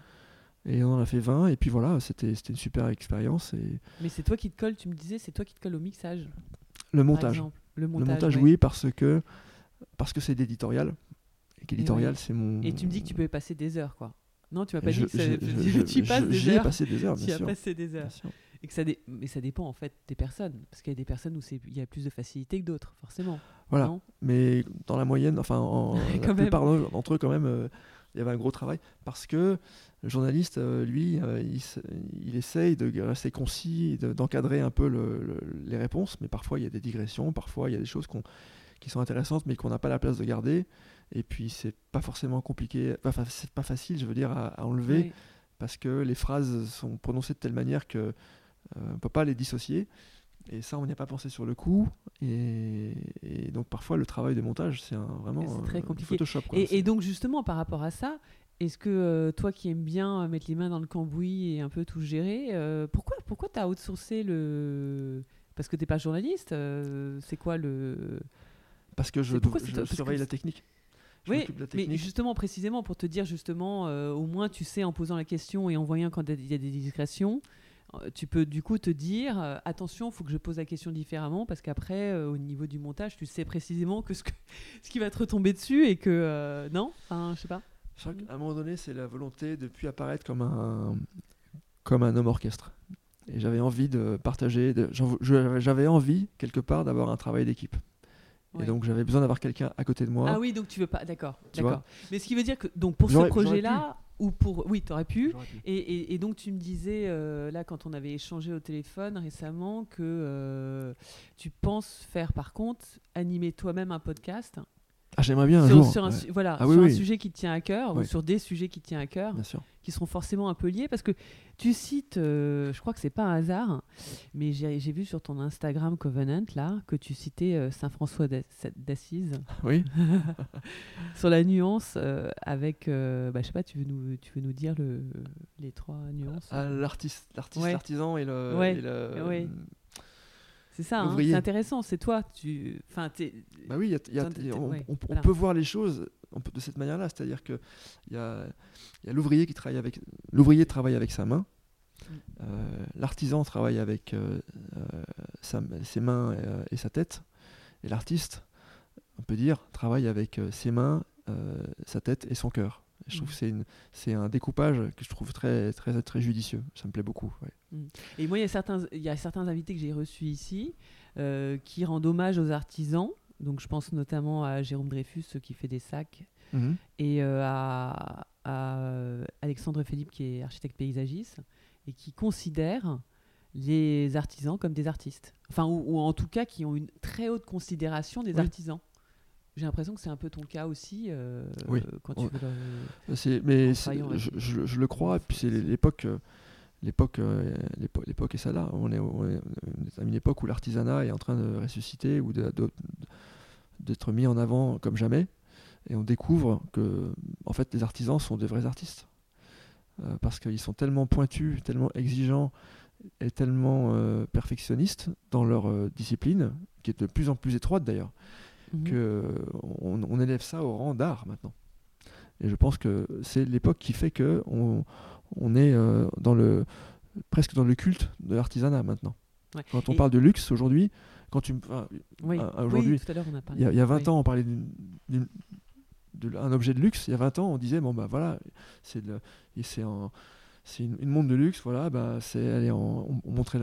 Et on en a fait 20, et puis voilà, c'était une super expérience. Et Mais c'est toi qui te colle, tu me disais, c'est toi qui te colle au mixage. le montage. Le Le montage. ouais. oui, parce que parce que c'est d'éditorial. Et qu'éditorial, ouais. c'est mon. Et tu me dis que tu peux y passer des heures, quoi. Non, tu m'as pas Je- dit que ça- je- tu, je- tu passes des J'y ai heures. passé des heures, Tu bien as sûr. passé des heures. Et que ça dé- Mais ça dépend en fait des personnes. Parce qu'il y a des personnes où c'est- il y a plus de facilité que d'autres, forcément. Voilà. Non? Mais dans la moyenne, enfin, en, la plupart d'entre eux, quand même, euh, il y avait un gros travail parce que le journaliste, euh, lui, euh, il, essaye de rester concis, de- d'encadrer un peu le- le- les réponses, mais parfois il y a des digressions, parfois il y a des choses qu'on- qui sont intéressantes, mais qu'on n'a pas la place de garder. Et puis c'est pas forcément compliqué, fa- c'est pas facile, je veux dire, à, à enlever Oui. parce que les phrases sont prononcées de telle manière que euh, on peut pas les dissocier. Et ça, on n'y a pas pensé sur le coup. Et, et donc parfois, le travail de montage, c'est vraiment très du compliqué. Photoshop. quoi. Et, et donc justement par rapport à ça, est-ce que euh, toi qui aimes bien euh, mettre les mains dans le cambouis et un peu tout gérer, euh, pourquoi pourquoi t'as outsourcé le parce que t'es pas journaliste, euh, c'est quoi le parce que je, pourquoi je que surveille la technique. Je Oui, mais justement précisément pour te dire justement euh, au moins tu sais en posant la question et en voyant quand il y a des discrétions, euh, tu peux du coup te dire euh, attention, faut que je pose la question différemment parce qu'après euh, au niveau du montage, tu sais précisément que ce, que, ce qui va te retomber dessus et que euh, non, enfin je sais pas. Je crois qu'à un moment donné, c'est la volonté de plus apparaître comme un, comme un homme orchestre. Et j'avais envie de partager, de- j'avais envie quelque part d'avoir un travail d'équipe. Ouais. Et donc j'avais besoin d'avoir quelqu'un à côté de moi. Ah oui, donc tu veux pas, d'accord. Mais ce qui veut dire que donc pour ce projet-là ou pour, oui, t'aurais pu. Pu. Et, et- et donc tu me disais euh, là quand on avait échangé au téléphone récemment que euh, tu penses faire par contre animer toi-même un podcast Ah, j'aimerais bien un sur, jour. sur un, ouais, voilà, Ah oui, sur un oui. sujet qui te tient à cœur ou sur des sujets qui te tiennent à cœur qui seront forcément un peu liés parce que tu cites, euh, je crois que c'est pas un hasard, mais j'ai vu sur ton Instagram Covenant là que tu citais euh, Saint François d'Ass- d'Assise Oui. sur la nuance euh, avec, bah, je sais pas, tu veux nous, tu veux nous dire le, les trois nuances? Ah, l'artiste, l'artiste, Ouais. l'artisan et le. Ouais, et le-. C'est ça, hein, c'est intéressant, c'est toi, tu, enfin, t'es- Bah oui, il y a- il y a- T'en- t'es- on, ouais, on- on voilà. peut voir les choses on peut- de cette manière-là, c'est-à-dire que il y a, il y a l'ouvrier qui travaille avec l'ouvrier travaille avec sa main, Mm. euh, l'artisan travaille avec euh, euh, sa- ses mains et sa tête, et l'artiste, on peut dire, travaille avec ses mains, sa tête et son cœur. Je trouve Mm. que c'est un découpage que je trouve très très très judicieux. Ça me plaît beaucoup. ouais. Et moi, il y a certains, il y a certains invités que j'ai reçus ici euh, qui rendent hommage aux artisans. Donc, je pense notamment à Jérôme Dreyfus qui fait des sacs Mhm. et euh, à, à, euh, Alexandre Philippe qui est architecte paysagiste et qui considère les artisans comme des artistes. Enfin, ou, ou en tout cas qui ont une très haute considération des Oui. artisans. J'ai l'impression que c'est un peu ton cas aussi euh, Oui. quand tu Ouais. veux leur- C'est- mais je, je- je le crois, et puis c'est l'époque, euh, l'époque, euh, l'épo- l'époque est ça là. On est, on est à une époque où l'artisanat est en train de ressusciter ou d'être mis en avant comme jamais, et on découvre que, en fait, les artisans sont des vrais artistes Euh, parce qu'ils sont tellement pointus, tellement exigeants et tellement euh, perfectionnistes dans leur euh, discipline, qui est de plus en plus étroite d'ailleurs Mhm. que on, on élève ça au rang d'art maintenant. Et je pense que c'est l'époque qui fait que on, on est euh, dans le presque dans le culte de l'artisanat maintenant. Ouais. Quand on Et- parle de luxe aujourd'hui, quand tu me- enfin, Oui, aujourd'hui, oui, il y, a- il y a 20 Oui. ans, on parlait d'une- d'une- de- un objet de luxe. Il y a 20 ans, on disait bon bah voilà, c'est c'est un- c'est une, une montre de luxe. Voilà, bah c'est en- on, on montrait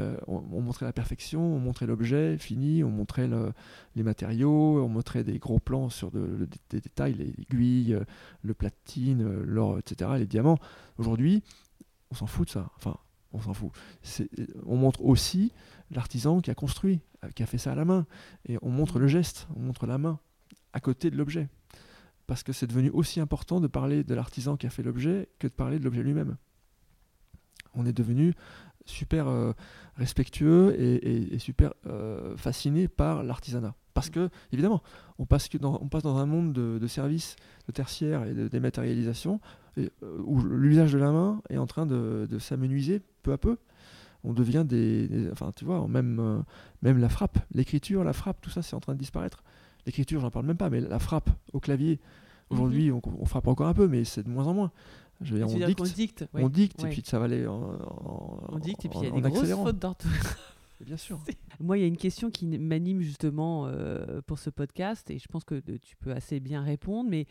la, perfection, on montrait l'objet fini, on montrait le- les matériaux, on montrait des gros plans sur des, détails, les aiguilles, le platine, l'or, etc., les diamants. Aujourd'hui, on s'en fout de ça. Enfin, on s'en fout. On montre aussi l'artisan qui a construit, euh, qui a fait ça à la main. Et on montre le geste, on montre la main à côté de l'objet. Parce que c'est devenu aussi important de parler de l'artisan qui a fait l'objet que de parler de l'objet lui-même. On est devenu super euh, respectueux et, et- et super euh, fasciné par l'artisanat. Parce que, évidemment, on passe, que dans, on passe dans un monde de, de services, de tertiaire et de dématérialisation, et, euh, où l'usage de la main est en train de, de s'amenuiser peu à peu. On devient des, des- Enfin, tu vois, même, même la frappe, l'écriture, la frappe, tout ça, c'est en train de disparaître. L'écriture, j'en parle même pas, mais la frappe au clavier, aujourd'hui, on, on frappe encore un peu, mais c'est de moins en moins. Je veux dire, Tu veux on dicte, on dicte, ouais. et puis ça va aller en, en- On dicte et puis il y a des grosses fautes d'orthographe. Bien sûr. Moi, il y a une question qui m'anime justement euh, pour ce podcast et je pense que euh, tu peux assez bien répondre. Mais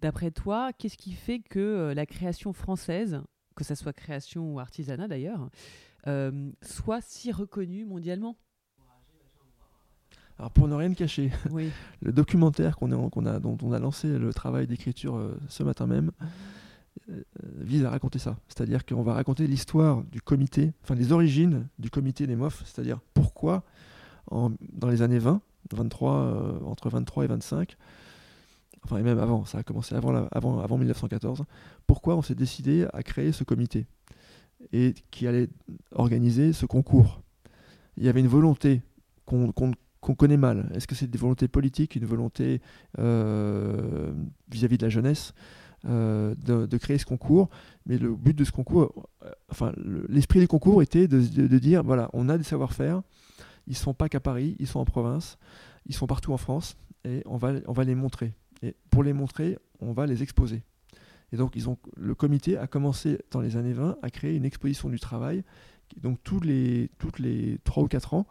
d'après toi, qu'est-ce qui fait que euh, la création française, que ça soit création ou artisanat d'ailleurs, euh, soit si reconnue mondialement? Alors pour ne rien cacher, Oui. le documentaire qu'on a, dont on a lancé le travail d'écriture ce matin même euh, vise à raconter ça. C'est-à-dire qu'on va raconter l'histoire du comité, enfin les origines du comité des c'est-à-dire pourquoi dans les années 20, 23, euh, entre 23 et 25, enfin et même avant, ça a commencé avant, avant, avant 1914, pourquoi on s'est décidé à créer ce comité et qui allait organiser ce concours. Il y avait une volonté qu'on connaît mal. Est-ce que c'est des volontés politiques, une volonté euh, vis-à-vis de la jeunesse? Euh, de, créer ce concours Mais le but de ce concours, euh, enfin le- l'esprit du concours était de, dire voilà, on a des savoir-faire, ils sont pas qu'à Paris, ils sont en province, ils sont partout en France, et on va, les montrer. Et pour les montrer, on va les exposer. Et donc, ils ont, le comité a commencé dans les années 20 à créer une exposition du travail. Donc, tous les, toutes les 3 ou 4 ans,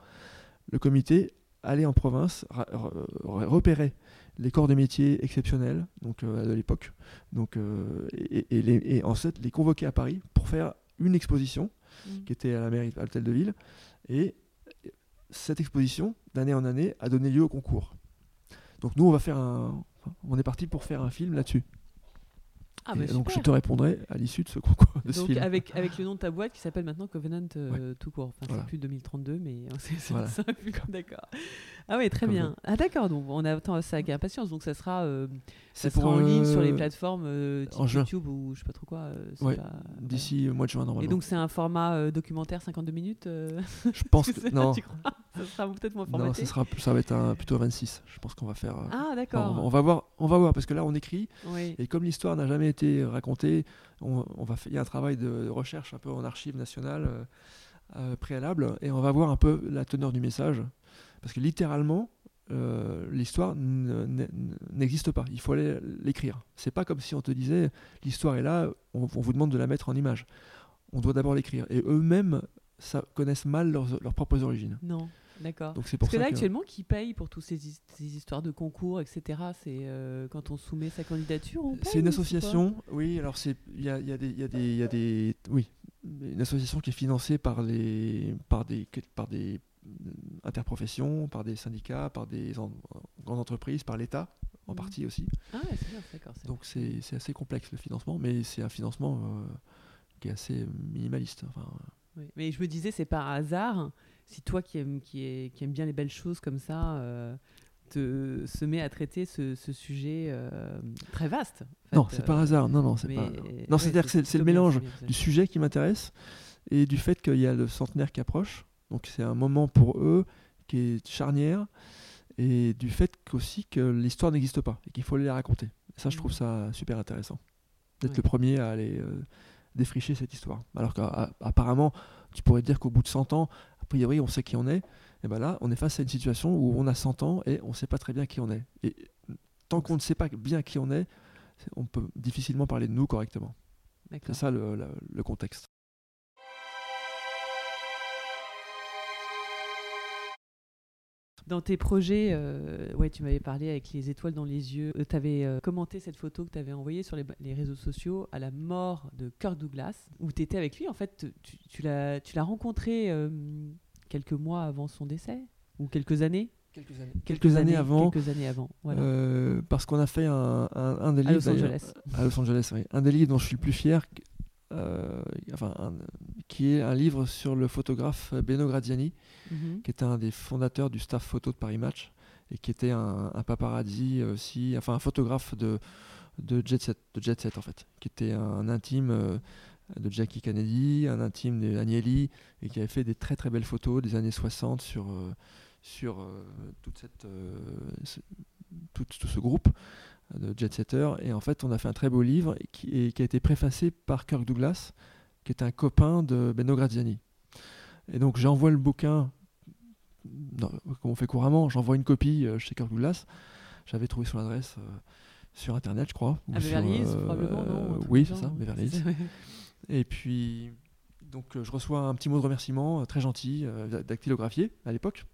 le comité allait en province, ra- re- repérait les corps de métier exceptionnels donc, euh, de l'époque, donc, euh, et, et les, et ensuite les convoquer à Paris pour faire une exposition Mm. qui était à la mairie, à l'hôtel de ville. Et cette exposition, d'année en année, a donné lieu au concours. Donc nous, on va faire un, on est parti pour faire un film là-dessus. Ah, Et bah, donc je te répondrai à l'issue de ce concours, de ce film. avec, avec le nom de ta boîte qui s'appelle maintenant Covenant euh, tout court. Enfin, Voilà. c'est plus 2032, mais euh, c'est Voilà. ça. D'accord. Ah oui, très bien. Ah d'accord, donc on attend ça avec impatience. Donc ça sera, euh, ça sera en ligne sur les euh, plateformes type en juin. YouTube ou je sais pas trop quoi. Ouais, D'ici le mois de juin Et normalement. donc c'est un format documentaire 52 minutes je pense que non, tu crois? Ça sera peut-être moins non, formaté. ça sera, ça va être un, plutôt 26. Je pense qu'on va faire. Ah d'accord. on, va, on va voir, on va voir parce que là on écrit Oui. et comme l'histoire n'a jamais été racontée, on, va faire, un travail de recherche un peu en archives nationales euh, euh, préalable et on va voir un peu la teneur du message parce que littéralement euh, l'histoire n'existe pas. Il faut aller l'écrire. C'est pas comme si on te disait l'histoire est là, on, vous demande de la mettre en image. On doit d'abord l'écrire et eux-mêmes connaissent mal leurs, leurs propres origines. Non, d'accord. Donc c'est pour Parce que ça là, que- actuellement, qui paye pour toutes ces, his- ces histoires de concours, etc. C'est euh, quand on soumet sa candidature C'est une association, oui. Alors c'est, il y a, y a des, y a des, il y a des, oui, une association qui est financée par les, par des, par des euh, interprofessions, par des syndicats, par des en- grandes entreprises, par l'État en Mhm. partie aussi. Ah ouais, c'est bien, d'accord. Donc c'est, c'est assez complexe le financement, mais c'est un financement euh, qui est assez minimaliste. Enfin, Oui. Mais je me disais, c'est par hasard, si toi qui aimes, qui, est- qui aime bien les belles choses comme ça, euh, te se met à traiter ce, ce sujet euh, très vaste. en non, c'est euh, par hasard. Non, non, c'est pas. ouais, Non, c'est-à-dire que c'est, le mélange bien, du sujet qui m'intéresse et du fait qu'il y a le centenaire qui approche. Donc c'est un moment pour eux qui est charnière et du fait qu'aussi que l'histoire n'existe pas et qu'il faut aller la raconter. Et ça, je trouve Mhm. ça super intéressant d'être Ouais. le premier à aller euh, défricher cette histoire. Alors qu'apparemment, tu pourrais dire qu'au bout de 100 ans, priori, on sait qui on est. Et ben là, on est face à une situation où on a 100 ans et on ne sait pas très bien qui on est. Et tant qu'on ne sait pas bien qui on est, on peut difficilement parler de nous correctement. C'est ça le, le- le contexte. Dans tes projets, euh, ouais, tu m'avais parlé avec les étoiles dans les yeux. tu avais commenté cette photo que tu avais envoyée sur les, les, réseaux sociaux à la mort de Kirk Douglas, où tu étais avec lui. En fait, tu, tu l'as rencontré quelques mois avant son décès Ou quelques années? Quelques années. Quelques, années, avant. Quelques années avant. Voilà. Euh, parce qu'on a fait un, un, des livres. À Los Angeles. À Los Angeles, oui. Un des livres dont je suis le plus fier, euh, enfin, qui est un livre sur le photographe Beno Graziani, mhm. qui était un des fondateurs du staff photo de Paris Match et qui était un, un paparazzi aussi, enfin un photographe de, de, jet set, de jet set en fait, qui était un, intime. Euh, de Jackie Kennedy, un intime d'Agnelli, et qui avait fait des très très belles photos des années 60 sur, sur euh, toute cette, ce, tout, ce groupe de jet setters. Et en fait, on a fait un très beau livre qui, qui a été préfacé par Kirk Douglas, qui est un copain de Benno Graziani. Et donc, j'envoie le bouquin, comme on fait couramment, j'envoie une copie euh, chez Kirk Douglas. J'avais trouvé son adresse sur Internet, je crois. À Beverly probablement, non Oui, c'est ça, Beverly Et puis, donc, je reçois un petit mot de remerciement très gentil, dactylographié à l'époque.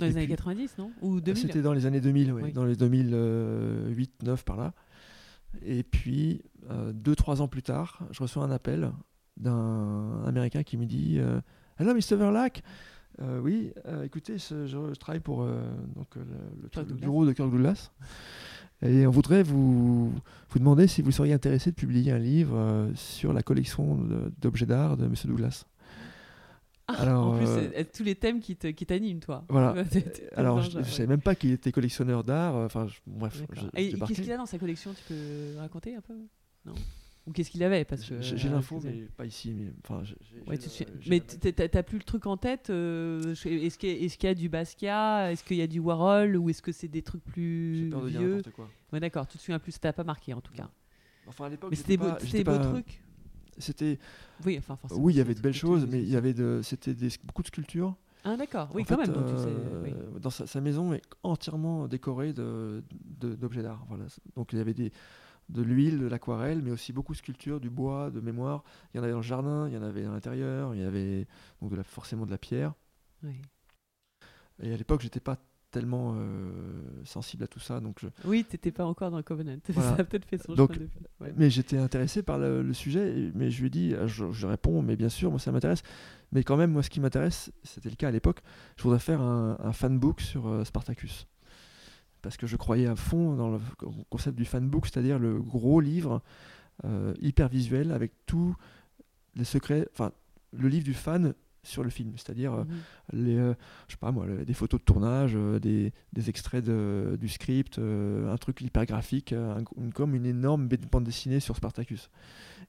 Dans les années 90, non? Ou 2000 C'était dans les années 2000, oui. dans les 2008, 9 par là. Et puis, euh, deux, trois ans plus tard, je reçois un appel d'un Américain qui me dit euh, Hello, Mr. Verlack euh, Oui, écoutez, je, travaille pour donc, le, bureau de Kirk Douglas. Et on voudrait vous, vous demander si vous seriez intéressé de publier un livre sur la collection d'objets d'art de M. Douglas. Alors, en plus, euh, tous les thèmes qui t'animent, toi. Voilà. Alors, je ne savais même pas qu'il était collectionneur d'art. Euh, enfin, bref. Et qu'est-ce qu'il a dans sa collection? Tu peux raconter un peu? Non? Ou qu'est-ce qu'il avait? Parce que j'ai l'info mais pas ici mais enfin ouais, mais t'as plus le truc en tête euh, est-ce qu'il y, a du Basquiat? Est-ce qu'il y a du Warhol? Ou est-ce que c'est des trucs plus vieux? quoi. ouais d'accord. Tu te souviens plus ça t'a pas marqué en tout cas. Enfin à l'époque mais c'était des beaux trucs c'était. Oui, enfin Oui, il y avait de belles choses, mais il y avait de, c'était beaucoup de sculptures. Ah d'accord, oui, quand même. Euh, dans sa, maison est entièrement décorée de, d'objets d'art. Voilà. Donc il y avait des, de l'huile, de l'aquarelle, mais aussi beaucoup de sculptures, du bois, de mémoire. Il y en avait dans le jardin, il y en avait à l'intérieur, il y avait donc de la, forcément de la pierre. Oui. Et à l'époque, j'étais pas tellement euh, sensible à tout ça. Donc je... Oui, tu n'étais pas encore dans le Covenant. ça a peut-être fait son donc, Mais j'étais intéressé par le, sujet, mais je lui ai dit, euh, je, réponds, mais bien sûr, moi ça m'intéresse. Mais quand même, moi ce qui m'intéresse, c'était le cas à l'époque, je voudrais faire un, un fanbook sur euh, Spartacus. Parce que je croyais à fond dans le concept du fanbook, c'est-à-dire le gros livre hyper visuel avec tous les secrets, enfin le livre du fan sur le film, c'est-à-dire euh, mhm. les, euh, je sais pas moi, des photos de tournage, euh, des, des, extraits de, du script, un truc hyper graphique, comme une énorme bande dessinée sur Spartacus.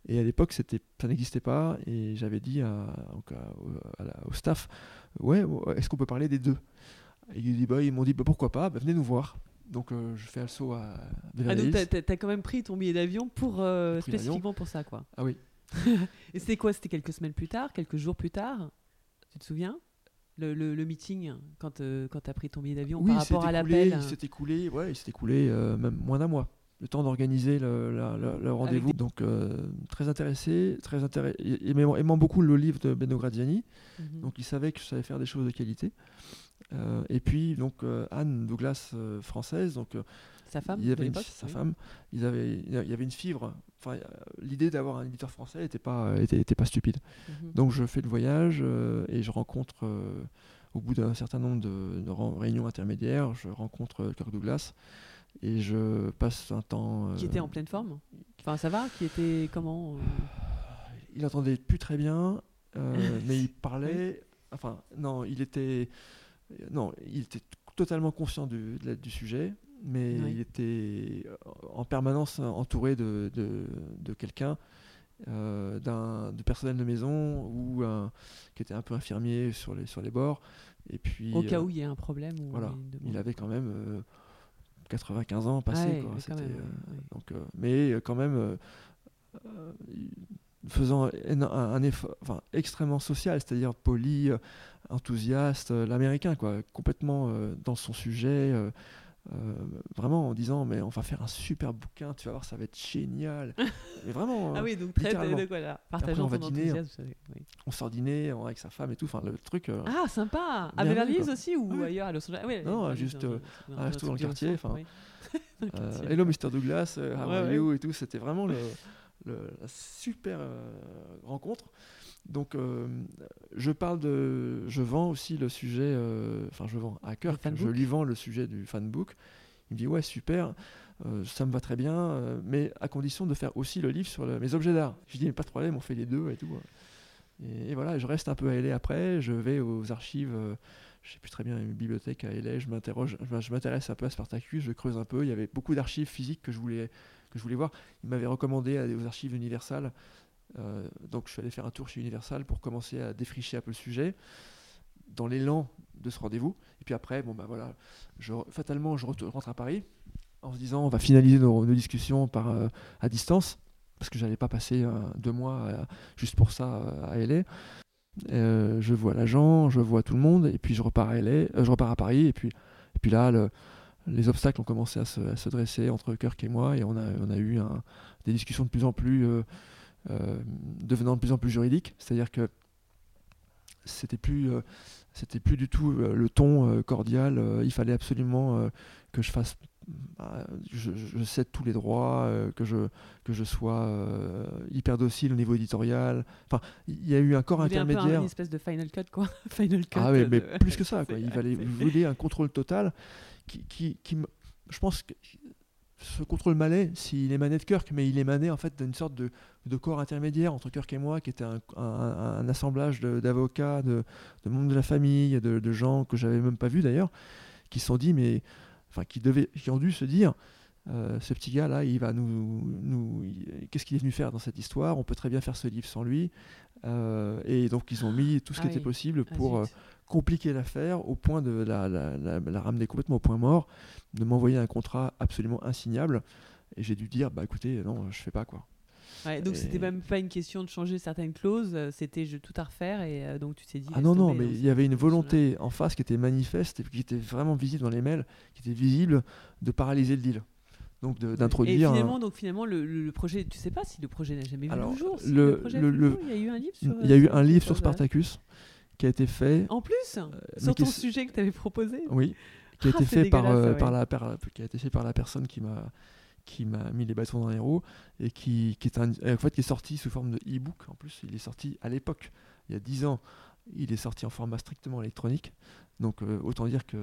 Et à l'époque, c'était, ça n'existait pas, et j'avais dit à, au staff, ouais, est-ce qu'on peut parler des deux? Et ils, bah, ils m'ont dit, bah, pourquoi pas, bah, venez nous voir. Donc je fais un saut à Ah donc t'as, as quand même pris ton billet d'avion pour spécifiquement pour ça quoi. Ah oui. et c'était quoi? C'était quelques semaines plus tard, quelques jours plus tard? Tu te souviens le, le, meeting quand, euh, quand tu as pris ton billet d'avion par rapport à l'appel Il s'est écoulé, ouais, il s'est écoulé euh, même moins d'un mois. Le temps d'organiser le, le, rendez-vous. Donc euh, très intéressé, très intéressé, aimant, beaucoup le livre de Beno Graziani. Mhm. Donc il savait que je savais faire des choses de qualité. et puis donc Anne Douglas française, donc sa femme, il y avait sa femme, il, avait, il y avait une fibre. Enfin, l'idée d'avoir un éditeur français n'était pas, était, était, pas stupide. Mhm. Donc je fais le voyage euh, et je rencontre, euh, au bout d'un certain nombre de, réunions intermédiaires, je rencontre euh, Kirk Douglas et je passe un temps. qui était en pleine forme? Enfin, ça va? Qui était comment Il entendait plus très bien, mais il parlait. Enfin, non, il était. Non, il était totalement conscient du, du sujet mais il était euh, en permanence entouré de, de, quelqu'un, euh, d'un de personnel de maison ou qui était un peu infirmier sur les, sur les bords. Et puis, Au cas euh, où il y a un problème. voilà, il avait quand même 95 ans passés. donc, mais quand même faisant un, effort enfin, extrêmement social, c'est-à-dire poli, enthousiaste, l'américain, quoi, complètement dans son sujet euh, vraiment en disant mais on va faire un super bouquin, tu vas voir, ça va être génial. mais vraiment. Ah hein, oui, donc très de, voilà, partageant on va dîner, oui. on sort dîner avec sa femme et tout, enfin le truc. euh, Ah, sympa À Beverly Hills quoi. aussi ou Ouais. ailleurs à Los Angeles? Ah ouais, Non, juste, euh, un dans resto dans le quartier, enfin. oui. Euh. Hello Mr Douglas, euh, how Ouais, are ouais. you? Et tout, c'était vraiment le, le- la super euh, rencontre. Donc euh, je parle de, je vends aussi le sujet, euh, enfin je vends à Kirk, je lui vends le sujet du fanbook. Il me dit ouais super, euh, ça me va très bien, mais à condition de faire aussi le livre sur le- mes objets d'art. Je dis mais pas de problème, on fait les deux et tout. Et, et voilà, je reste un peu à LA après, je vais aux archives. je sais plus très bien, une bibliothèque à LA, je m'interroge, je m'intéresse un peu à Spartacus, je creuse un peu. Il y avait beaucoup d'archives physiques que je voulais, que je voulais voir. Il m'avait recommandé aux archives Universal. Euh, donc je suis allé faire un tour chez Universal pour commencer à défricher un peu le sujet dans l'élan de ce rendez-vous. Et puis après, bon bah voilà, je, fatalement je rentre à Paris en se disant on va finaliser nos, discussions par, euh, à distance parce que j'allais pas passer deux mois euh, juste pour ça à LA. Je vois l'agent, je vois tout le monde, et puis je repars à LA, je repars à Paris, et puis, et puis là, le- les obstacles ont commencé à se, dresser entre Kirk et moi, et on a, on a eu des discussions de plus en plus devenant de plus en plus juridiques, c'est-à-dire que c'était plus, euh, c'était plus du tout euh, le ton euh, cordial. euh, il fallait absolument euh, que je fasse, bah, je, cède tous les droits, euh, que je, que je sois euh, hyper docile au niveau éditorial. Enfin, il y a eu un corps Vous voulez un peu intermédiaire. une espèce de final cut, quoi. final cut. Ah oui, euh, mais de- plus que ça, quoi. Il fallait voulez un contrôle total qui, qui, qui je pense que ce contrôle malais, s'il émanait de Kirk, mais il émanait en fait d'une sorte de, de corps intermédiaire entre Kirk et moi, qui était un, un- un assemblage d'avocats, de, de membres de la famille, de, gens que j'avais même pas vus d'ailleurs, qui se sont dit, mais enfin, qui devaient, qui ont dû se dire. euh, ce petit gars là, il va nous, nous qu'est-ce qu'il est venu faire dans cette histoire? On peut très bien faire ce livre sans lui. Euh, et donc ils ont mis tout ce Ah qui était possible pour. Compliquer l'affaire au point de la, la- la- la ramener complètement au point mort, de m'envoyer un contrat absolument insignable. Et j'ai dû dire, bah écoutez, non, je fais pas quoi. Ouais, donc et- c'était même pas une question de changer certaines clauses, euh, c'était je- tout à refaire et euh, donc tu t'es dit. Ah non, non, mais donc il y avait une volonté en face qui était manifeste et qui était vraiment visible dans les mails, qui était visible de paralyser le deal. Donc de- Et d'introduire. un- finalement, donc finalement, le, projet, tu sais pas si le projet n'a jamais vu Alors, le jour. si le- projet a le- vu le- jour, il y a eu un livre sur. Il y a eu un livre sur. Spartacus qui a été fait. En plus, mais sur ton sujet que tu avais proposé. Oui, qui a Ah, été fait par, euh, la, par- qui a été fait par la personne qui m'a qui m'a mis les bâtons dans les roues et qui, qui est un, en fait qui est sorti sous forme de e-book en plus il est sorti à l'époque il y a 10 ans il est sorti en format strictement électronique donc euh, autant dire que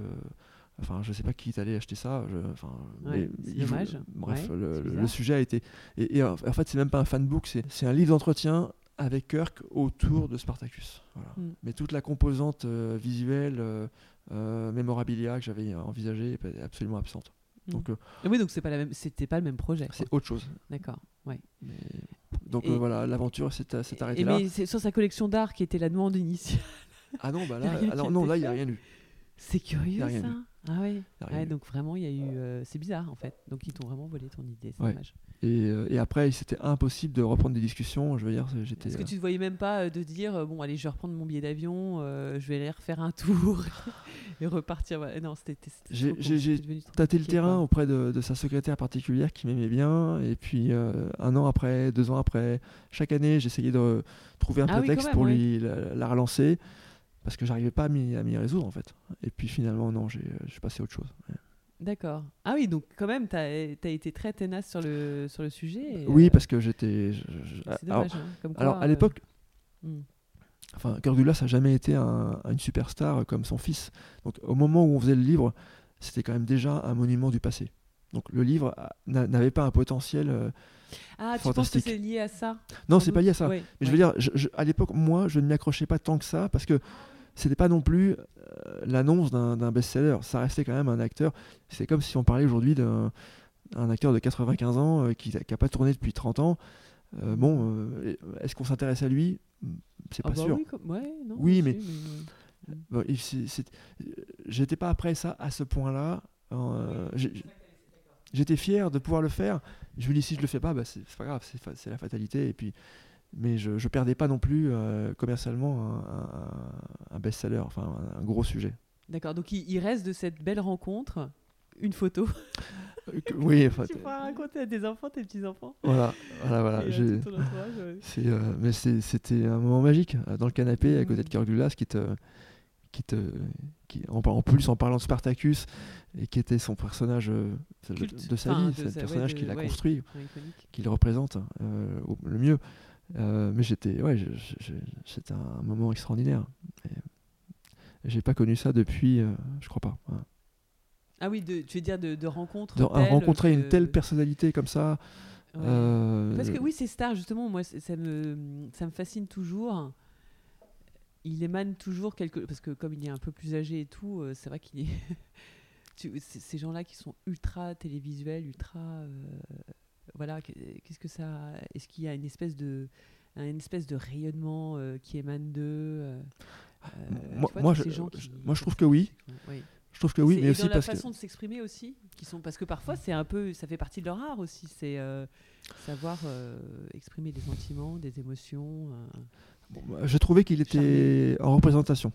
enfin je sais pas qui est allé acheter ça je- enfin Ouais, mais faut- dommage. bref Ouais, le, sujet a été et, et en en fait c'est même pas un fanbook c'est un livre d'entretien avec Kirk autour de Spartacus Voilà. Mm. mais toute la composante euh, visuelle euh, euh, mémorabilia que j'avais envisagée est absolument absente Mm. donc euh, Ah Oui, donc c'est pas la même, c'était pas le même projet. c'est autre chose D'accord. Ouais. Mais- donc Et- voilà l'aventure s'est arrêtée là mais c'est sur sa collection d'art qui était la demande initiale. ah non bah là alors non là il n'y a rien eu C'est curieux ça. Eu. Ah oui. Ouais, eu. donc vraiment, il y a eu. euh, c'est bizarre en fait. Donc ils t'ont vraiment volé ton idée. C'est Ouais. dommage. et, euh, et après c'était impossible de reprendre des discussions je veux dire j'étais Est-ce que euh, tu te voyais même pas euh, de dire bon allez je vais reprendre mon billet d'avion, euh, je vais aller refaire un tour et repartir. Non c'était. J'ai- tâté le terrain quoi. auprès de, de sa secrétaire particulière qui m'aimait bien. Et puis un an après, deux ans après, chaque année, j'essayais de trouver un Ah prétexte même, pour lui la, la relancer parce que j'arrivais pas à m'y résoudre en fait. Et puis finalement, non, j'ai euh, passé à autre chose. Ouais. D'accord. Ah oui donc quand même t'as as été très tenace sur le sur le sujet. et, Oui, euh, parce que j'étais. C'est alors, dommage. hein, comme alors, à euh, l'époque, hmm. enfin, Kirk Douglas a jamais été un- une superstar comme son fils. Donc au moment où on faisait le livre, c'était quand même déjà un monument du passé. Donc le livre n'a- n'avait pas un potentiel. euh, Ah tu penses que c'est lié à ça? Non, c'est pas lié à ça. Mais je veux dire, je- je- à l'époque, moi, je ne m'y accrochais pas tant que ça parce que c'était pas non plus euh, l'annonce d'un best-seller. Ça restait quand même un acteur. C'est comme si on parlait aujourd'hui d'un un acteur de 95 ans euh, qui n'a pas tourné depuis 30 ans. Euh, bon, est-ce qu'on s'intéresse à lui? C'est Ah pas bah sûr. Oui, comme- ouais, non, Oui, si, mais- euh, Bon, J'étais pas après ça à ce point-là. J'étais fier de pouvoir le faire. Je me dis si je le fais pas, bah, c'est pas grave, c'est la fatalité. Et puis, mais je, je perdais pas non plus euh, commercialement un, un- un best-seller, enfin un, un gros sujet. D'accord, donc il, il reste de cette belle rencontre une photo. Euh, oui, enfin, tu pourras raconter à tes enfants, tes petits-enfants. voilà, voilà, voilà. ouais. euh, mais c'était un moment magique euh, dans le canapé à côté de Mhm. Kirk Douglas qui te, qui te, qui, en, en plus en parlant de Spartacus et qui était son personnage euh, de- sa Enfin, vie, c'est le ouais, personnage qu'il a ouais. construit, qu'il représente euh, au- le mieux. Euh, mais j'étais, ouais, c'était un moment extraordinaire. J'ai pas connu ça depuis, euh, je crois pas. Ah oui, de, tu veux dire de, de rencontrer une que- telle personnalité comme ça. Ouais. euh, Parce que oui, ces stars, justement, moi, ça me, ça me fascine toujours. Il émane toujours quelque... Parce que comme il est un peu plus âgé et tout, euh, c'est vrai qu'il est... tu- Ces gens-là qui sont ultra télévisuels, ultra... Voilà, qu'est- qu'est-ce que ça... Est-ce qu'il y a une espèce de... Une espèce de rayonnement euh, qui émane d'eux euh, euh, moi- vois, moi, je- gens qui- moi, je trouve que oui. Oui. Je trouve que oui, mais et aussi dans la parce que façon de s'exprimer aussi, qui sont parce que parfois c'est un peu, ça fait partie de leur art aussi, c'est euh, savoir euh, exprimer des sentiments, des émotions. euh. Bon, bah, je trouvais qu'il était en représentation.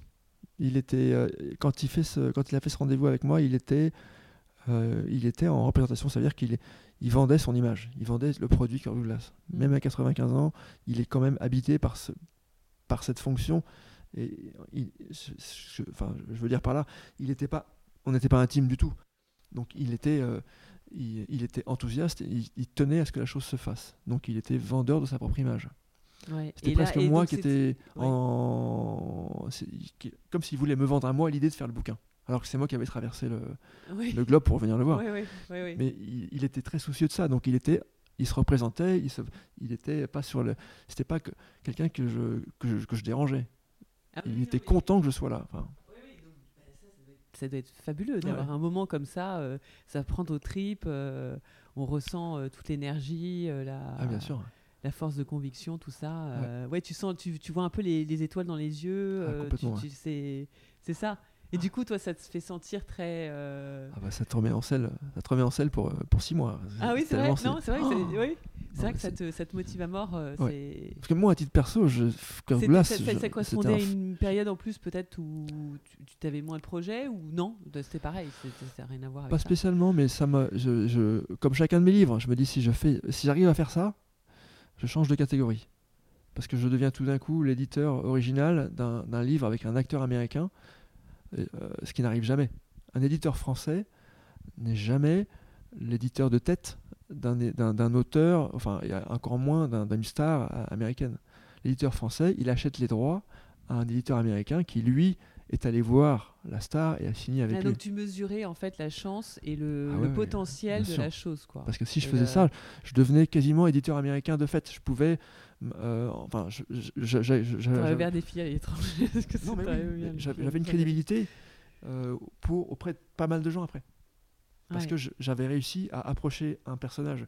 Il était quand il fait ce, quand il a fait ce rendez-vous avec moi, il était il était en représentation, ça veut dire qu'il est- il vendait son image, il vendait le produit Kirk Douglas. Mm. Même à 95 ans, il est quand même habité par ce par cette fonction et il- je, je- enfin, je veux dire par là, il était pas on n'était pas intime du tout. Donc il était euh, il, il était enthousiaste, et il, il tenait à ce que la chose se fasse. Donc il était vendeur de sa propre image. Ouais. C'était là- presque moi qui était ouais. en. Comme s'il voulait me vendre à moi l'idée de faire le bouquin. Alors que c'est moi qui avais traversé le, Oui. le globe pour venir le voir. Oui, oui, oui, oui. Mais il, il était très soucieux de ça. Donc il était. Il se représentait, il, se, il était pas sur le. C'était pas que, quelqu'un que je, que, je, que je dérangeais. Ah Il oui, était content que je sois là. Enfin, Ça doit être fabuleux d'avoir un moment comme ça, euh, ça prend aux tripes, euh, on ressent euh, toute l'énergie, euh, la, ah, bien sûr. la force de conviction, tout ça. euh, ouais. tu sens, tu, tu vois un peu les, les étoiles dans les yeux. Ah, euh, c'est ça. Et du coup, toi, ça te fait sentir très. euh, Ah bah, ça te remet en selle, ça te remet en selle pour, euh, pour six mois. Ah oui, c'est vrai. Non, c'est vrai. que Oh oui. Non, vrai que ça te, ça te motive à mort. euh, Ouais. Parce que moi, à titre perso, je, Douglas, ça, ça- ça correspondait un à une période en plus peut-être où tu, tu avais moins de projets ou non? De- C'était pareil, ça n'a rien à voir avec Pas ça. spécialement, mais ça m'a. Je, je- comme chacun de mes livres, je me dis si je fais, si j'arrive à faire ça, je change de catégorie, parce que je deviens tout d'un coup l'éditeur original d'un livre avec un acteur américain, euh, ce qui n'arrive jamais. Un éditeur français n'est jamais l'éditeur de tête d'un auteur, enfin, encore moins d'un- d'une star euh, américaine. L'éditeur français, il achète les droits à un éditeur américain qui, lui, est allé voir la star et a signé avec Ah, lui. donc tu mesurais en fait la chance et le, Ah le ouais, ouais, potentiel de la chose quoi. Parce que si je Et faisais le- ça, je devenais quasiment éditeur américain de fait. Je pouvais. Euh, enfin, je- je- je- des filles à l'étranger. oui, j'avais une crédibilité euh, pour, auprès de pas mal de gens après. Parce Ouais. que j'avais réussi à approcher un personnage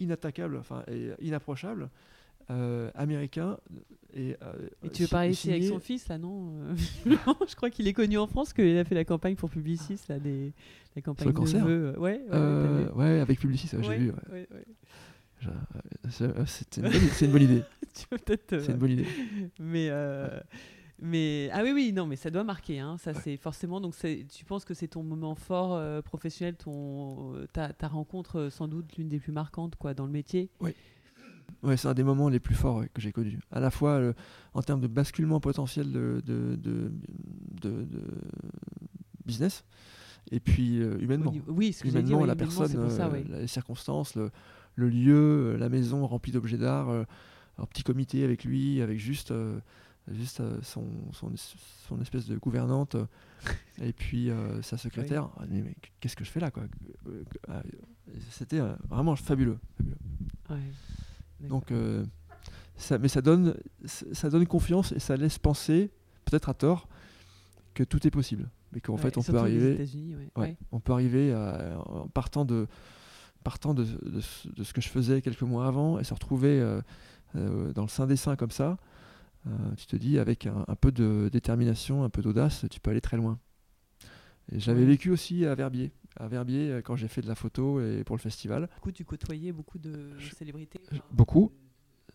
inattaquable, enfin, et inapprochable, euh, américain. Et, euh, Et tu veux pas réussir avec son fils là non Je crois qu'il est connu en France qu'il a fait la campagne pour Publicis là des la campagne le de cancer vœux, Ouais. Euh, avec Publicis, ouais, j'ai vu. Euh, c'est euh, c'était une, bonne- c'est une bonne idée. Tu peux peut-être. euh, C'est une bonne idée. Mais, euh, mais ah oui, oui, non, mais ça doit marquer. Hein, ça, c'est forcément. Donc, tu penses que c'est ton moment fort euh, professionnel, ton ta, ta rencontre sans doute l'une des plus marquantes, quoi, dans le métier? Ouais, c'est un des moments les plus forts ouais, que j'ai connus. À la fois euh, en termes de basculement potentiel de, de, de, business, et puis euh, humainement. oui, ce que dit, Humainement, oui, la humainement, personne, ça, euh, oui. les circonstances, le, le lieu, euh, la maison remplie d'objets d'art, euh, un petit comité avec lui, avec juste, euh, juste euh, son, son, son espèce de gouvernante, euh, et puis euh, sa secrétaire. Ah, Mais, mais qu'est-ce que je fais là quoi? Euh, C'était vraiment fabuleux. fabuleux. Ouais. D'accord. Donc, ça, mais ça donne, ça donne confiance et ça laisse penser, peut-être à tort, que tout est possible. Mais qu'en Ouais, fait, on peut arriver, Ouais. on peut arriver à- en partant de, partant de, de ce- de ce que je faisais quelques mois avant et se retrouver euh, euh, dans le sein des saints comme ça. euh, tu te dis, avec un, un peu de détermination, un peu d'audace, tu peux aller très loin. Et je l'avais Ouais. vécu aussi à Verbier. À Verbier, quand j'ai fait de la photo et pour le festival. Du coup, tu côtoyais beaucoup de Je- célébrités. je- beaucoup.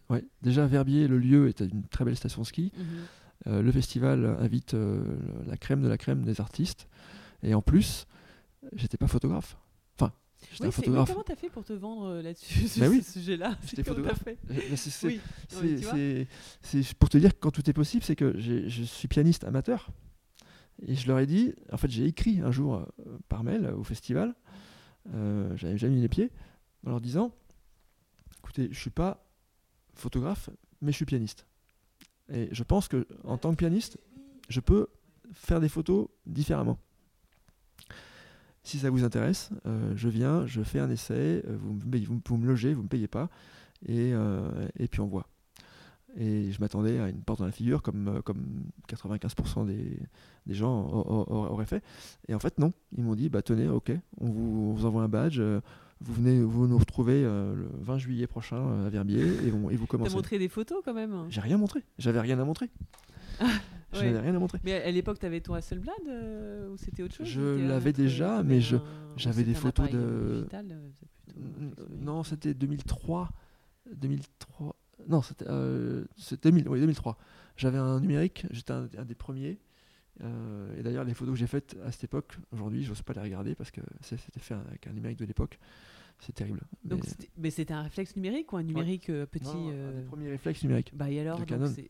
Ouais. Déjà, Verbier, le lieu était une très belle station de ski. Mhm. Le festival invite la crème de la crème des artistes. Et en plus, j'étais pas photographe. Oui, photographe. comment t'as fait pour te vendre euh, là-dessus, sur Bah oui, ce sujet-là j'étais photographe. c'est- Oui, pour te dire que quand tout est possible, c'est que je suis pianiste amateur. Et je leur ai dit, en fait, j'ai écrit un jour euh, par mail euh, au festival, euh, j'avais jamais mis les pieds, en leur disant écoutez, je suis pas photographe, mais je suis pianiste. Et je pense que en tant que pianiste, je peux faire des photos différemment. Si ça vous intéresse, euh, je viens, je fais un essai, euh, vous, me payez- vous, vous me logez, vous ne me payez pas, et, euh, et puis on voit. Et je m'attendais à une porte dans la figure, comme, comme 95% des, des gens auraient fait. Et en fait, non. Ils m'ont dit bah, tenez, ok, on vous, on vous envoie un badge, euh, vous, venez, vous nous retrouvez euh, le 20 juillet prochain à Verbier, et, on- et vous T'as commencez. montré des photos quand même? J'ai rien montré, j'avais rien à montrer. Ouais. J'avais rien à montrer. Mais à l'époque, t'avais ton Hasselblad euh, ou c'était autre chose Je l'avais déjà, mais je- j'avais des photos de- euh, digital, euh, plutôt numérique. Non, c'était 2003. 2003. Non, c'était euh, c'était 2000, oui, 2003. J'avais un numérique, j'étais un, un des premiers. euh, et d'ailleurs, les photos que j'ai faites à cette époque, aujourd'hui, j'ose pas les regarder parce que c'était fait avec un numérique de l'époque. C'est terrible. Donc Mais- c'était- mais c'était un réflexe numérique ou un numérique euh, petit Non, un euh, des premiers réflexes numériques. Bah et alors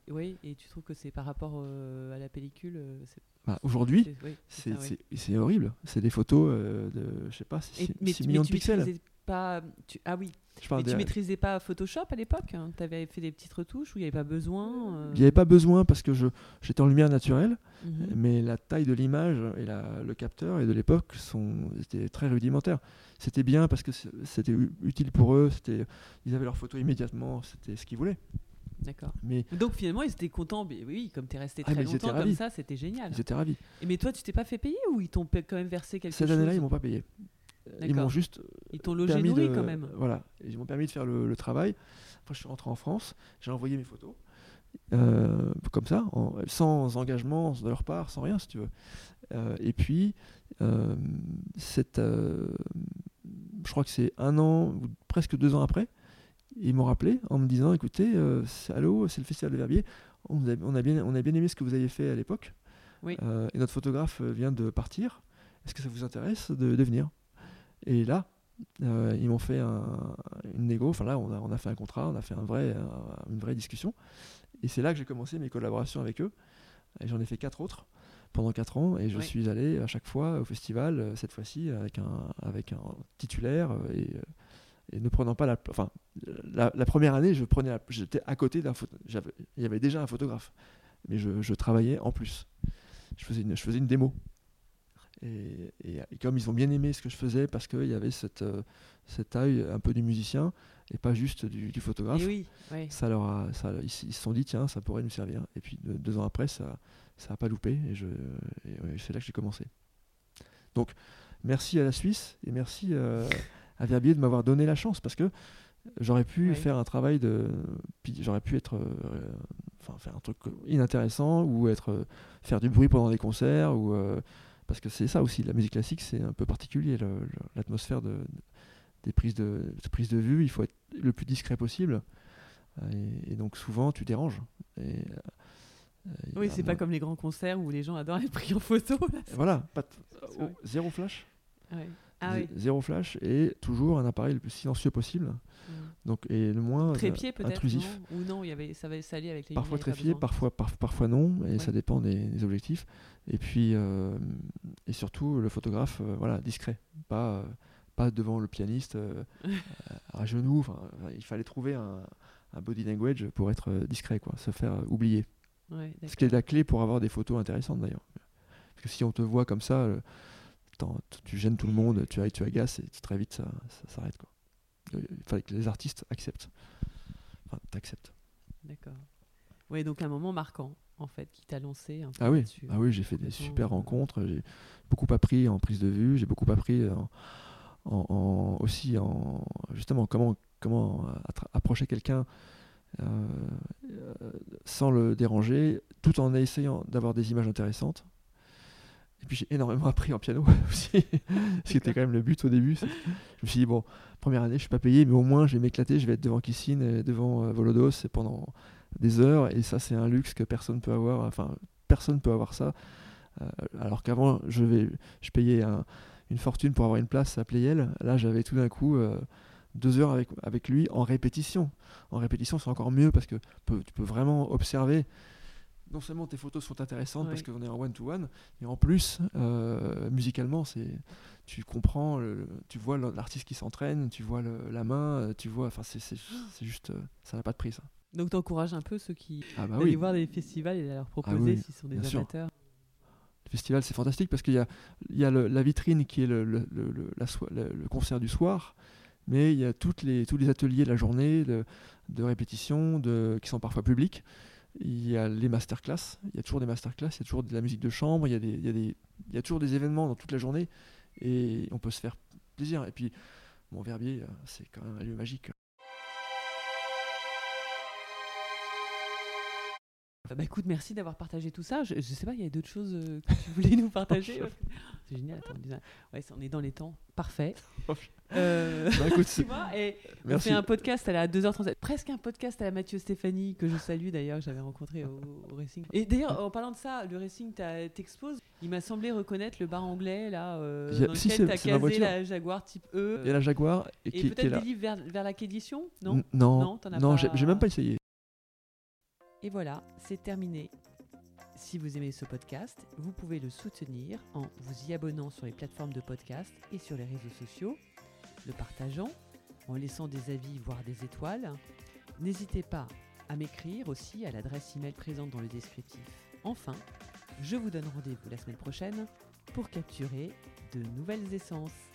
Oui, et tu trouves que c'est par rapport euh, à la pellicule euh, Bah, aujourd'hui, c'est- oui, oui. horrible. C'est des photos euh, de, je sais pas, Et- 6, mais, tu- mais millions de pixels. Pas tu- ah oui Je mais tu maîtrisais pas Photoshop à l'époque? Tu avais fait des petites retouches où il n'y avait pas besoin euh, Il n'y avait pas besoin parce que je- j'étais en lumière naturelle. mhm. mais la taille de l'image et la- le capteur et de l'époque sont étaient très rudimentaires. C'était bien parce que c'était utile pour eux, c'était ils avaient leurs photos immédiatement, c'était ce qu'ils voulaient. D'accord. Mais Donc finalement ils étaient contents mais oui comme tu es resté Ah, très longtemps comme ça c'était génial. ils étaient ravis. Et mais toi tu t'es pas fait payer ou ils t'ont quand même versé quelque Cette chose? année-là, ils m'ont pas payé. Ils m'ont juste Ils t'ont logé permis nourri de quand même. voilà, ils m'ont permis de faire le, le travail. Après, je suis rentré en France, j'ai envoyé mes photos. euh, comme ça, en- sans engagement de leur part, sans rien, si tu veux. Euh, et puis, euh, cette, euh, je crois que c'est un an ou presque deux ans après, ils m'ont rappelé en me disant écoutez, euh, c'est- allô, c'est le Festival de Verbier, on a, on, a bien, on a bien aimé ce que vous avez fait à l'époque, Oui. Euh, et notre photographe euh, vient de partir, est-ce que ça vous intéresse de, de venir? Et là, euh, ils m'ont fait un- une négo, enfin là, on a, on a fait un contrat, on a fait un vrai, un- une vraie discussion, et c'est là que j'ai commencé mes collaborations avec eux, et j'en ai fait quatre autres pendant quatre ans. Et je Oui. suis allé à chaque fois au festival euh, cette fois-ci avec un avec un titulaire. Euh, et, et ne prenant pas la enfin la, la première année je prenais la- j'étais à côté d'un il y avait déjà un photographe. Mais je, je travaillais en plus. Je faisais une je faisais une démo et, et- et comme ils ont bien aimé ce que je faisais parce qu'il y avait cette euh, cet œil un peu du musicien et pas juste du, du photographe oui, ouais. ça leur a, ça, ils, se sont dit tiens ça pourrait nous servir. Et puis deux, deux ans après ça ça a pas loupé et je et ouais, c'est là que j'ai commencé. Donc merci à la Suisse et merci euh, à Verbier de m'avoir donné la chance parce que j'aurais pu faire un travail de j'aurais pu être euh, enfin faire un truc inintéressant ou être faire du bruit pendant des concerts ou euh, parce que c'est ça aussi la musique classique c'est un peu particulier l'atmosphère de, des prises de, de prises de vue il faut être le plus discret possible euh, et, et donc souvent tu déranges et, euh, Oui, c'est pas comme les grands concerts où les gens adorent être pris en photo. là. voilà pas vrai. zéro flash Ouais. Ah oui. zéro flash et toujours un appareil le plus silencieux possible Mm. donc et le moins euh, Trépied peut-être intrusif non? Ou non, il y avait, ça va s'allier avec les parfois trépied, parfois, par- parfois non, et Ouais. ça dépend des, objectifs. Et puis, euh, et surtout, le photographe, euh, voilà, discret, pas, euh, pas devant le pianiste à genoux. Il fallait trouver un, un body language pour être discret, quoi, se faire oublier. Ouais, Ce qui est la clé pour avoir des photos intéressantes d'ailleurs. Parce que si on te voit comme ça, tu gênes tout le monde, tu, tu agaces et très vite ça, ça s'arrête. quoi. Euh, Il fallait que les artistes acceptent. Enfin, t'acceptes. D'accord. Oui, donc un moment marquant, en fait, qui t'a lancé un peu Ah oui, ah oui j'ai fait des super euh, rencontres, j'ai beaucoup appris en prise de vue, j'ai beaucoup appris en, en- en- aussi en justement comment, comment attra- approcher quelqu'un euh, euh, sans le déranger, tout en essayant d'avoir des images intéressantes. Et puis j'ai énormément appris en piano aussi, ce qui était quand même le but au début. Je me suis dit, bon, première année, je suis pas payé, mais au moins je vais m'éclater, je vais être devant Kissine devant euh, Volodos pendant des heures, et ça c'est un luxe que personne peut avoir, enfin personne peut avoir ça. Euh, alors qu'avant, je, je payais un- une fortune pour avoir une place à Playel. Là, j'avais tout d'un coup euh, deux heures avec, avec lui en répétition. En répétition, c'est encore mieux parce que tu peux vraiment observer. Non seulement tes photos sont intéressantes parce qu'on est en one-to-one, mais en plus, euh, musicalement, c'est tu comprends, tu vois l'artiste qui s'entraîne, tu vois la main, euh, tu vois, enfin c'est juste, ça n'a pas de prix ça. Donc tu encourages un peu ceux qui ah bah voir des festivals et leur ah proposer s'ils sont des amateurs festival, c'est fantastique parce qu'il y a, il y a la vitrine qui est le, le, le, concert du soir, mais il y a toutes les, tous les ateliers de la journée de, de répétition de, qui sont parfois publics. Il y a les masterclass, il y a toujours des masterclass, il y a toujours de la musique de chambre, il y a, il y a, des, il y a toujours des événements dans toute la journée et on peut se faire plaisir. Et puis, mon Verbier, c'est quand même un lieu magique. Bah, bah, écoute, merci d'avoir partagé tout ça. Je, sais pas, il y a d'autres choses euh, que tu voulais nous partager. c'est génial. Attends, ouais, on est dans les temps. Parfait. Euh, bah, écoute, tu vois, et on fait un podcast à la 2h37, presque un podcast à la Mathieu Stéphanie, que je salue d'ailleurs, que j'avais rencontré au, Racing. Et d'ailleurs, en parlant de ça, le Racing t'expose, il m'a semblé reconnaître le bar anglais là, euh, dans lequel tu as casé la Jaguar type E. Il y a la Jaguar. Et, peut-être des livres vers, vers la quédition Non? Non, non, non j'ai même pas essayé. Et voilà, c'est terminé. Si vous aimez ce podcast, vous pouvez le soutenir en vous y abonnant sur les plateformes de podcast et sur les réseaux sociaux, le partageant, en laissant des avis, voire des étoiles. N'hésitez pas à m'écrire aussi à l'adresse email présente dans le descriptif. Enfin, je vous donne rendez-vous la semaine prochaine pour capturer de nouvelles essences.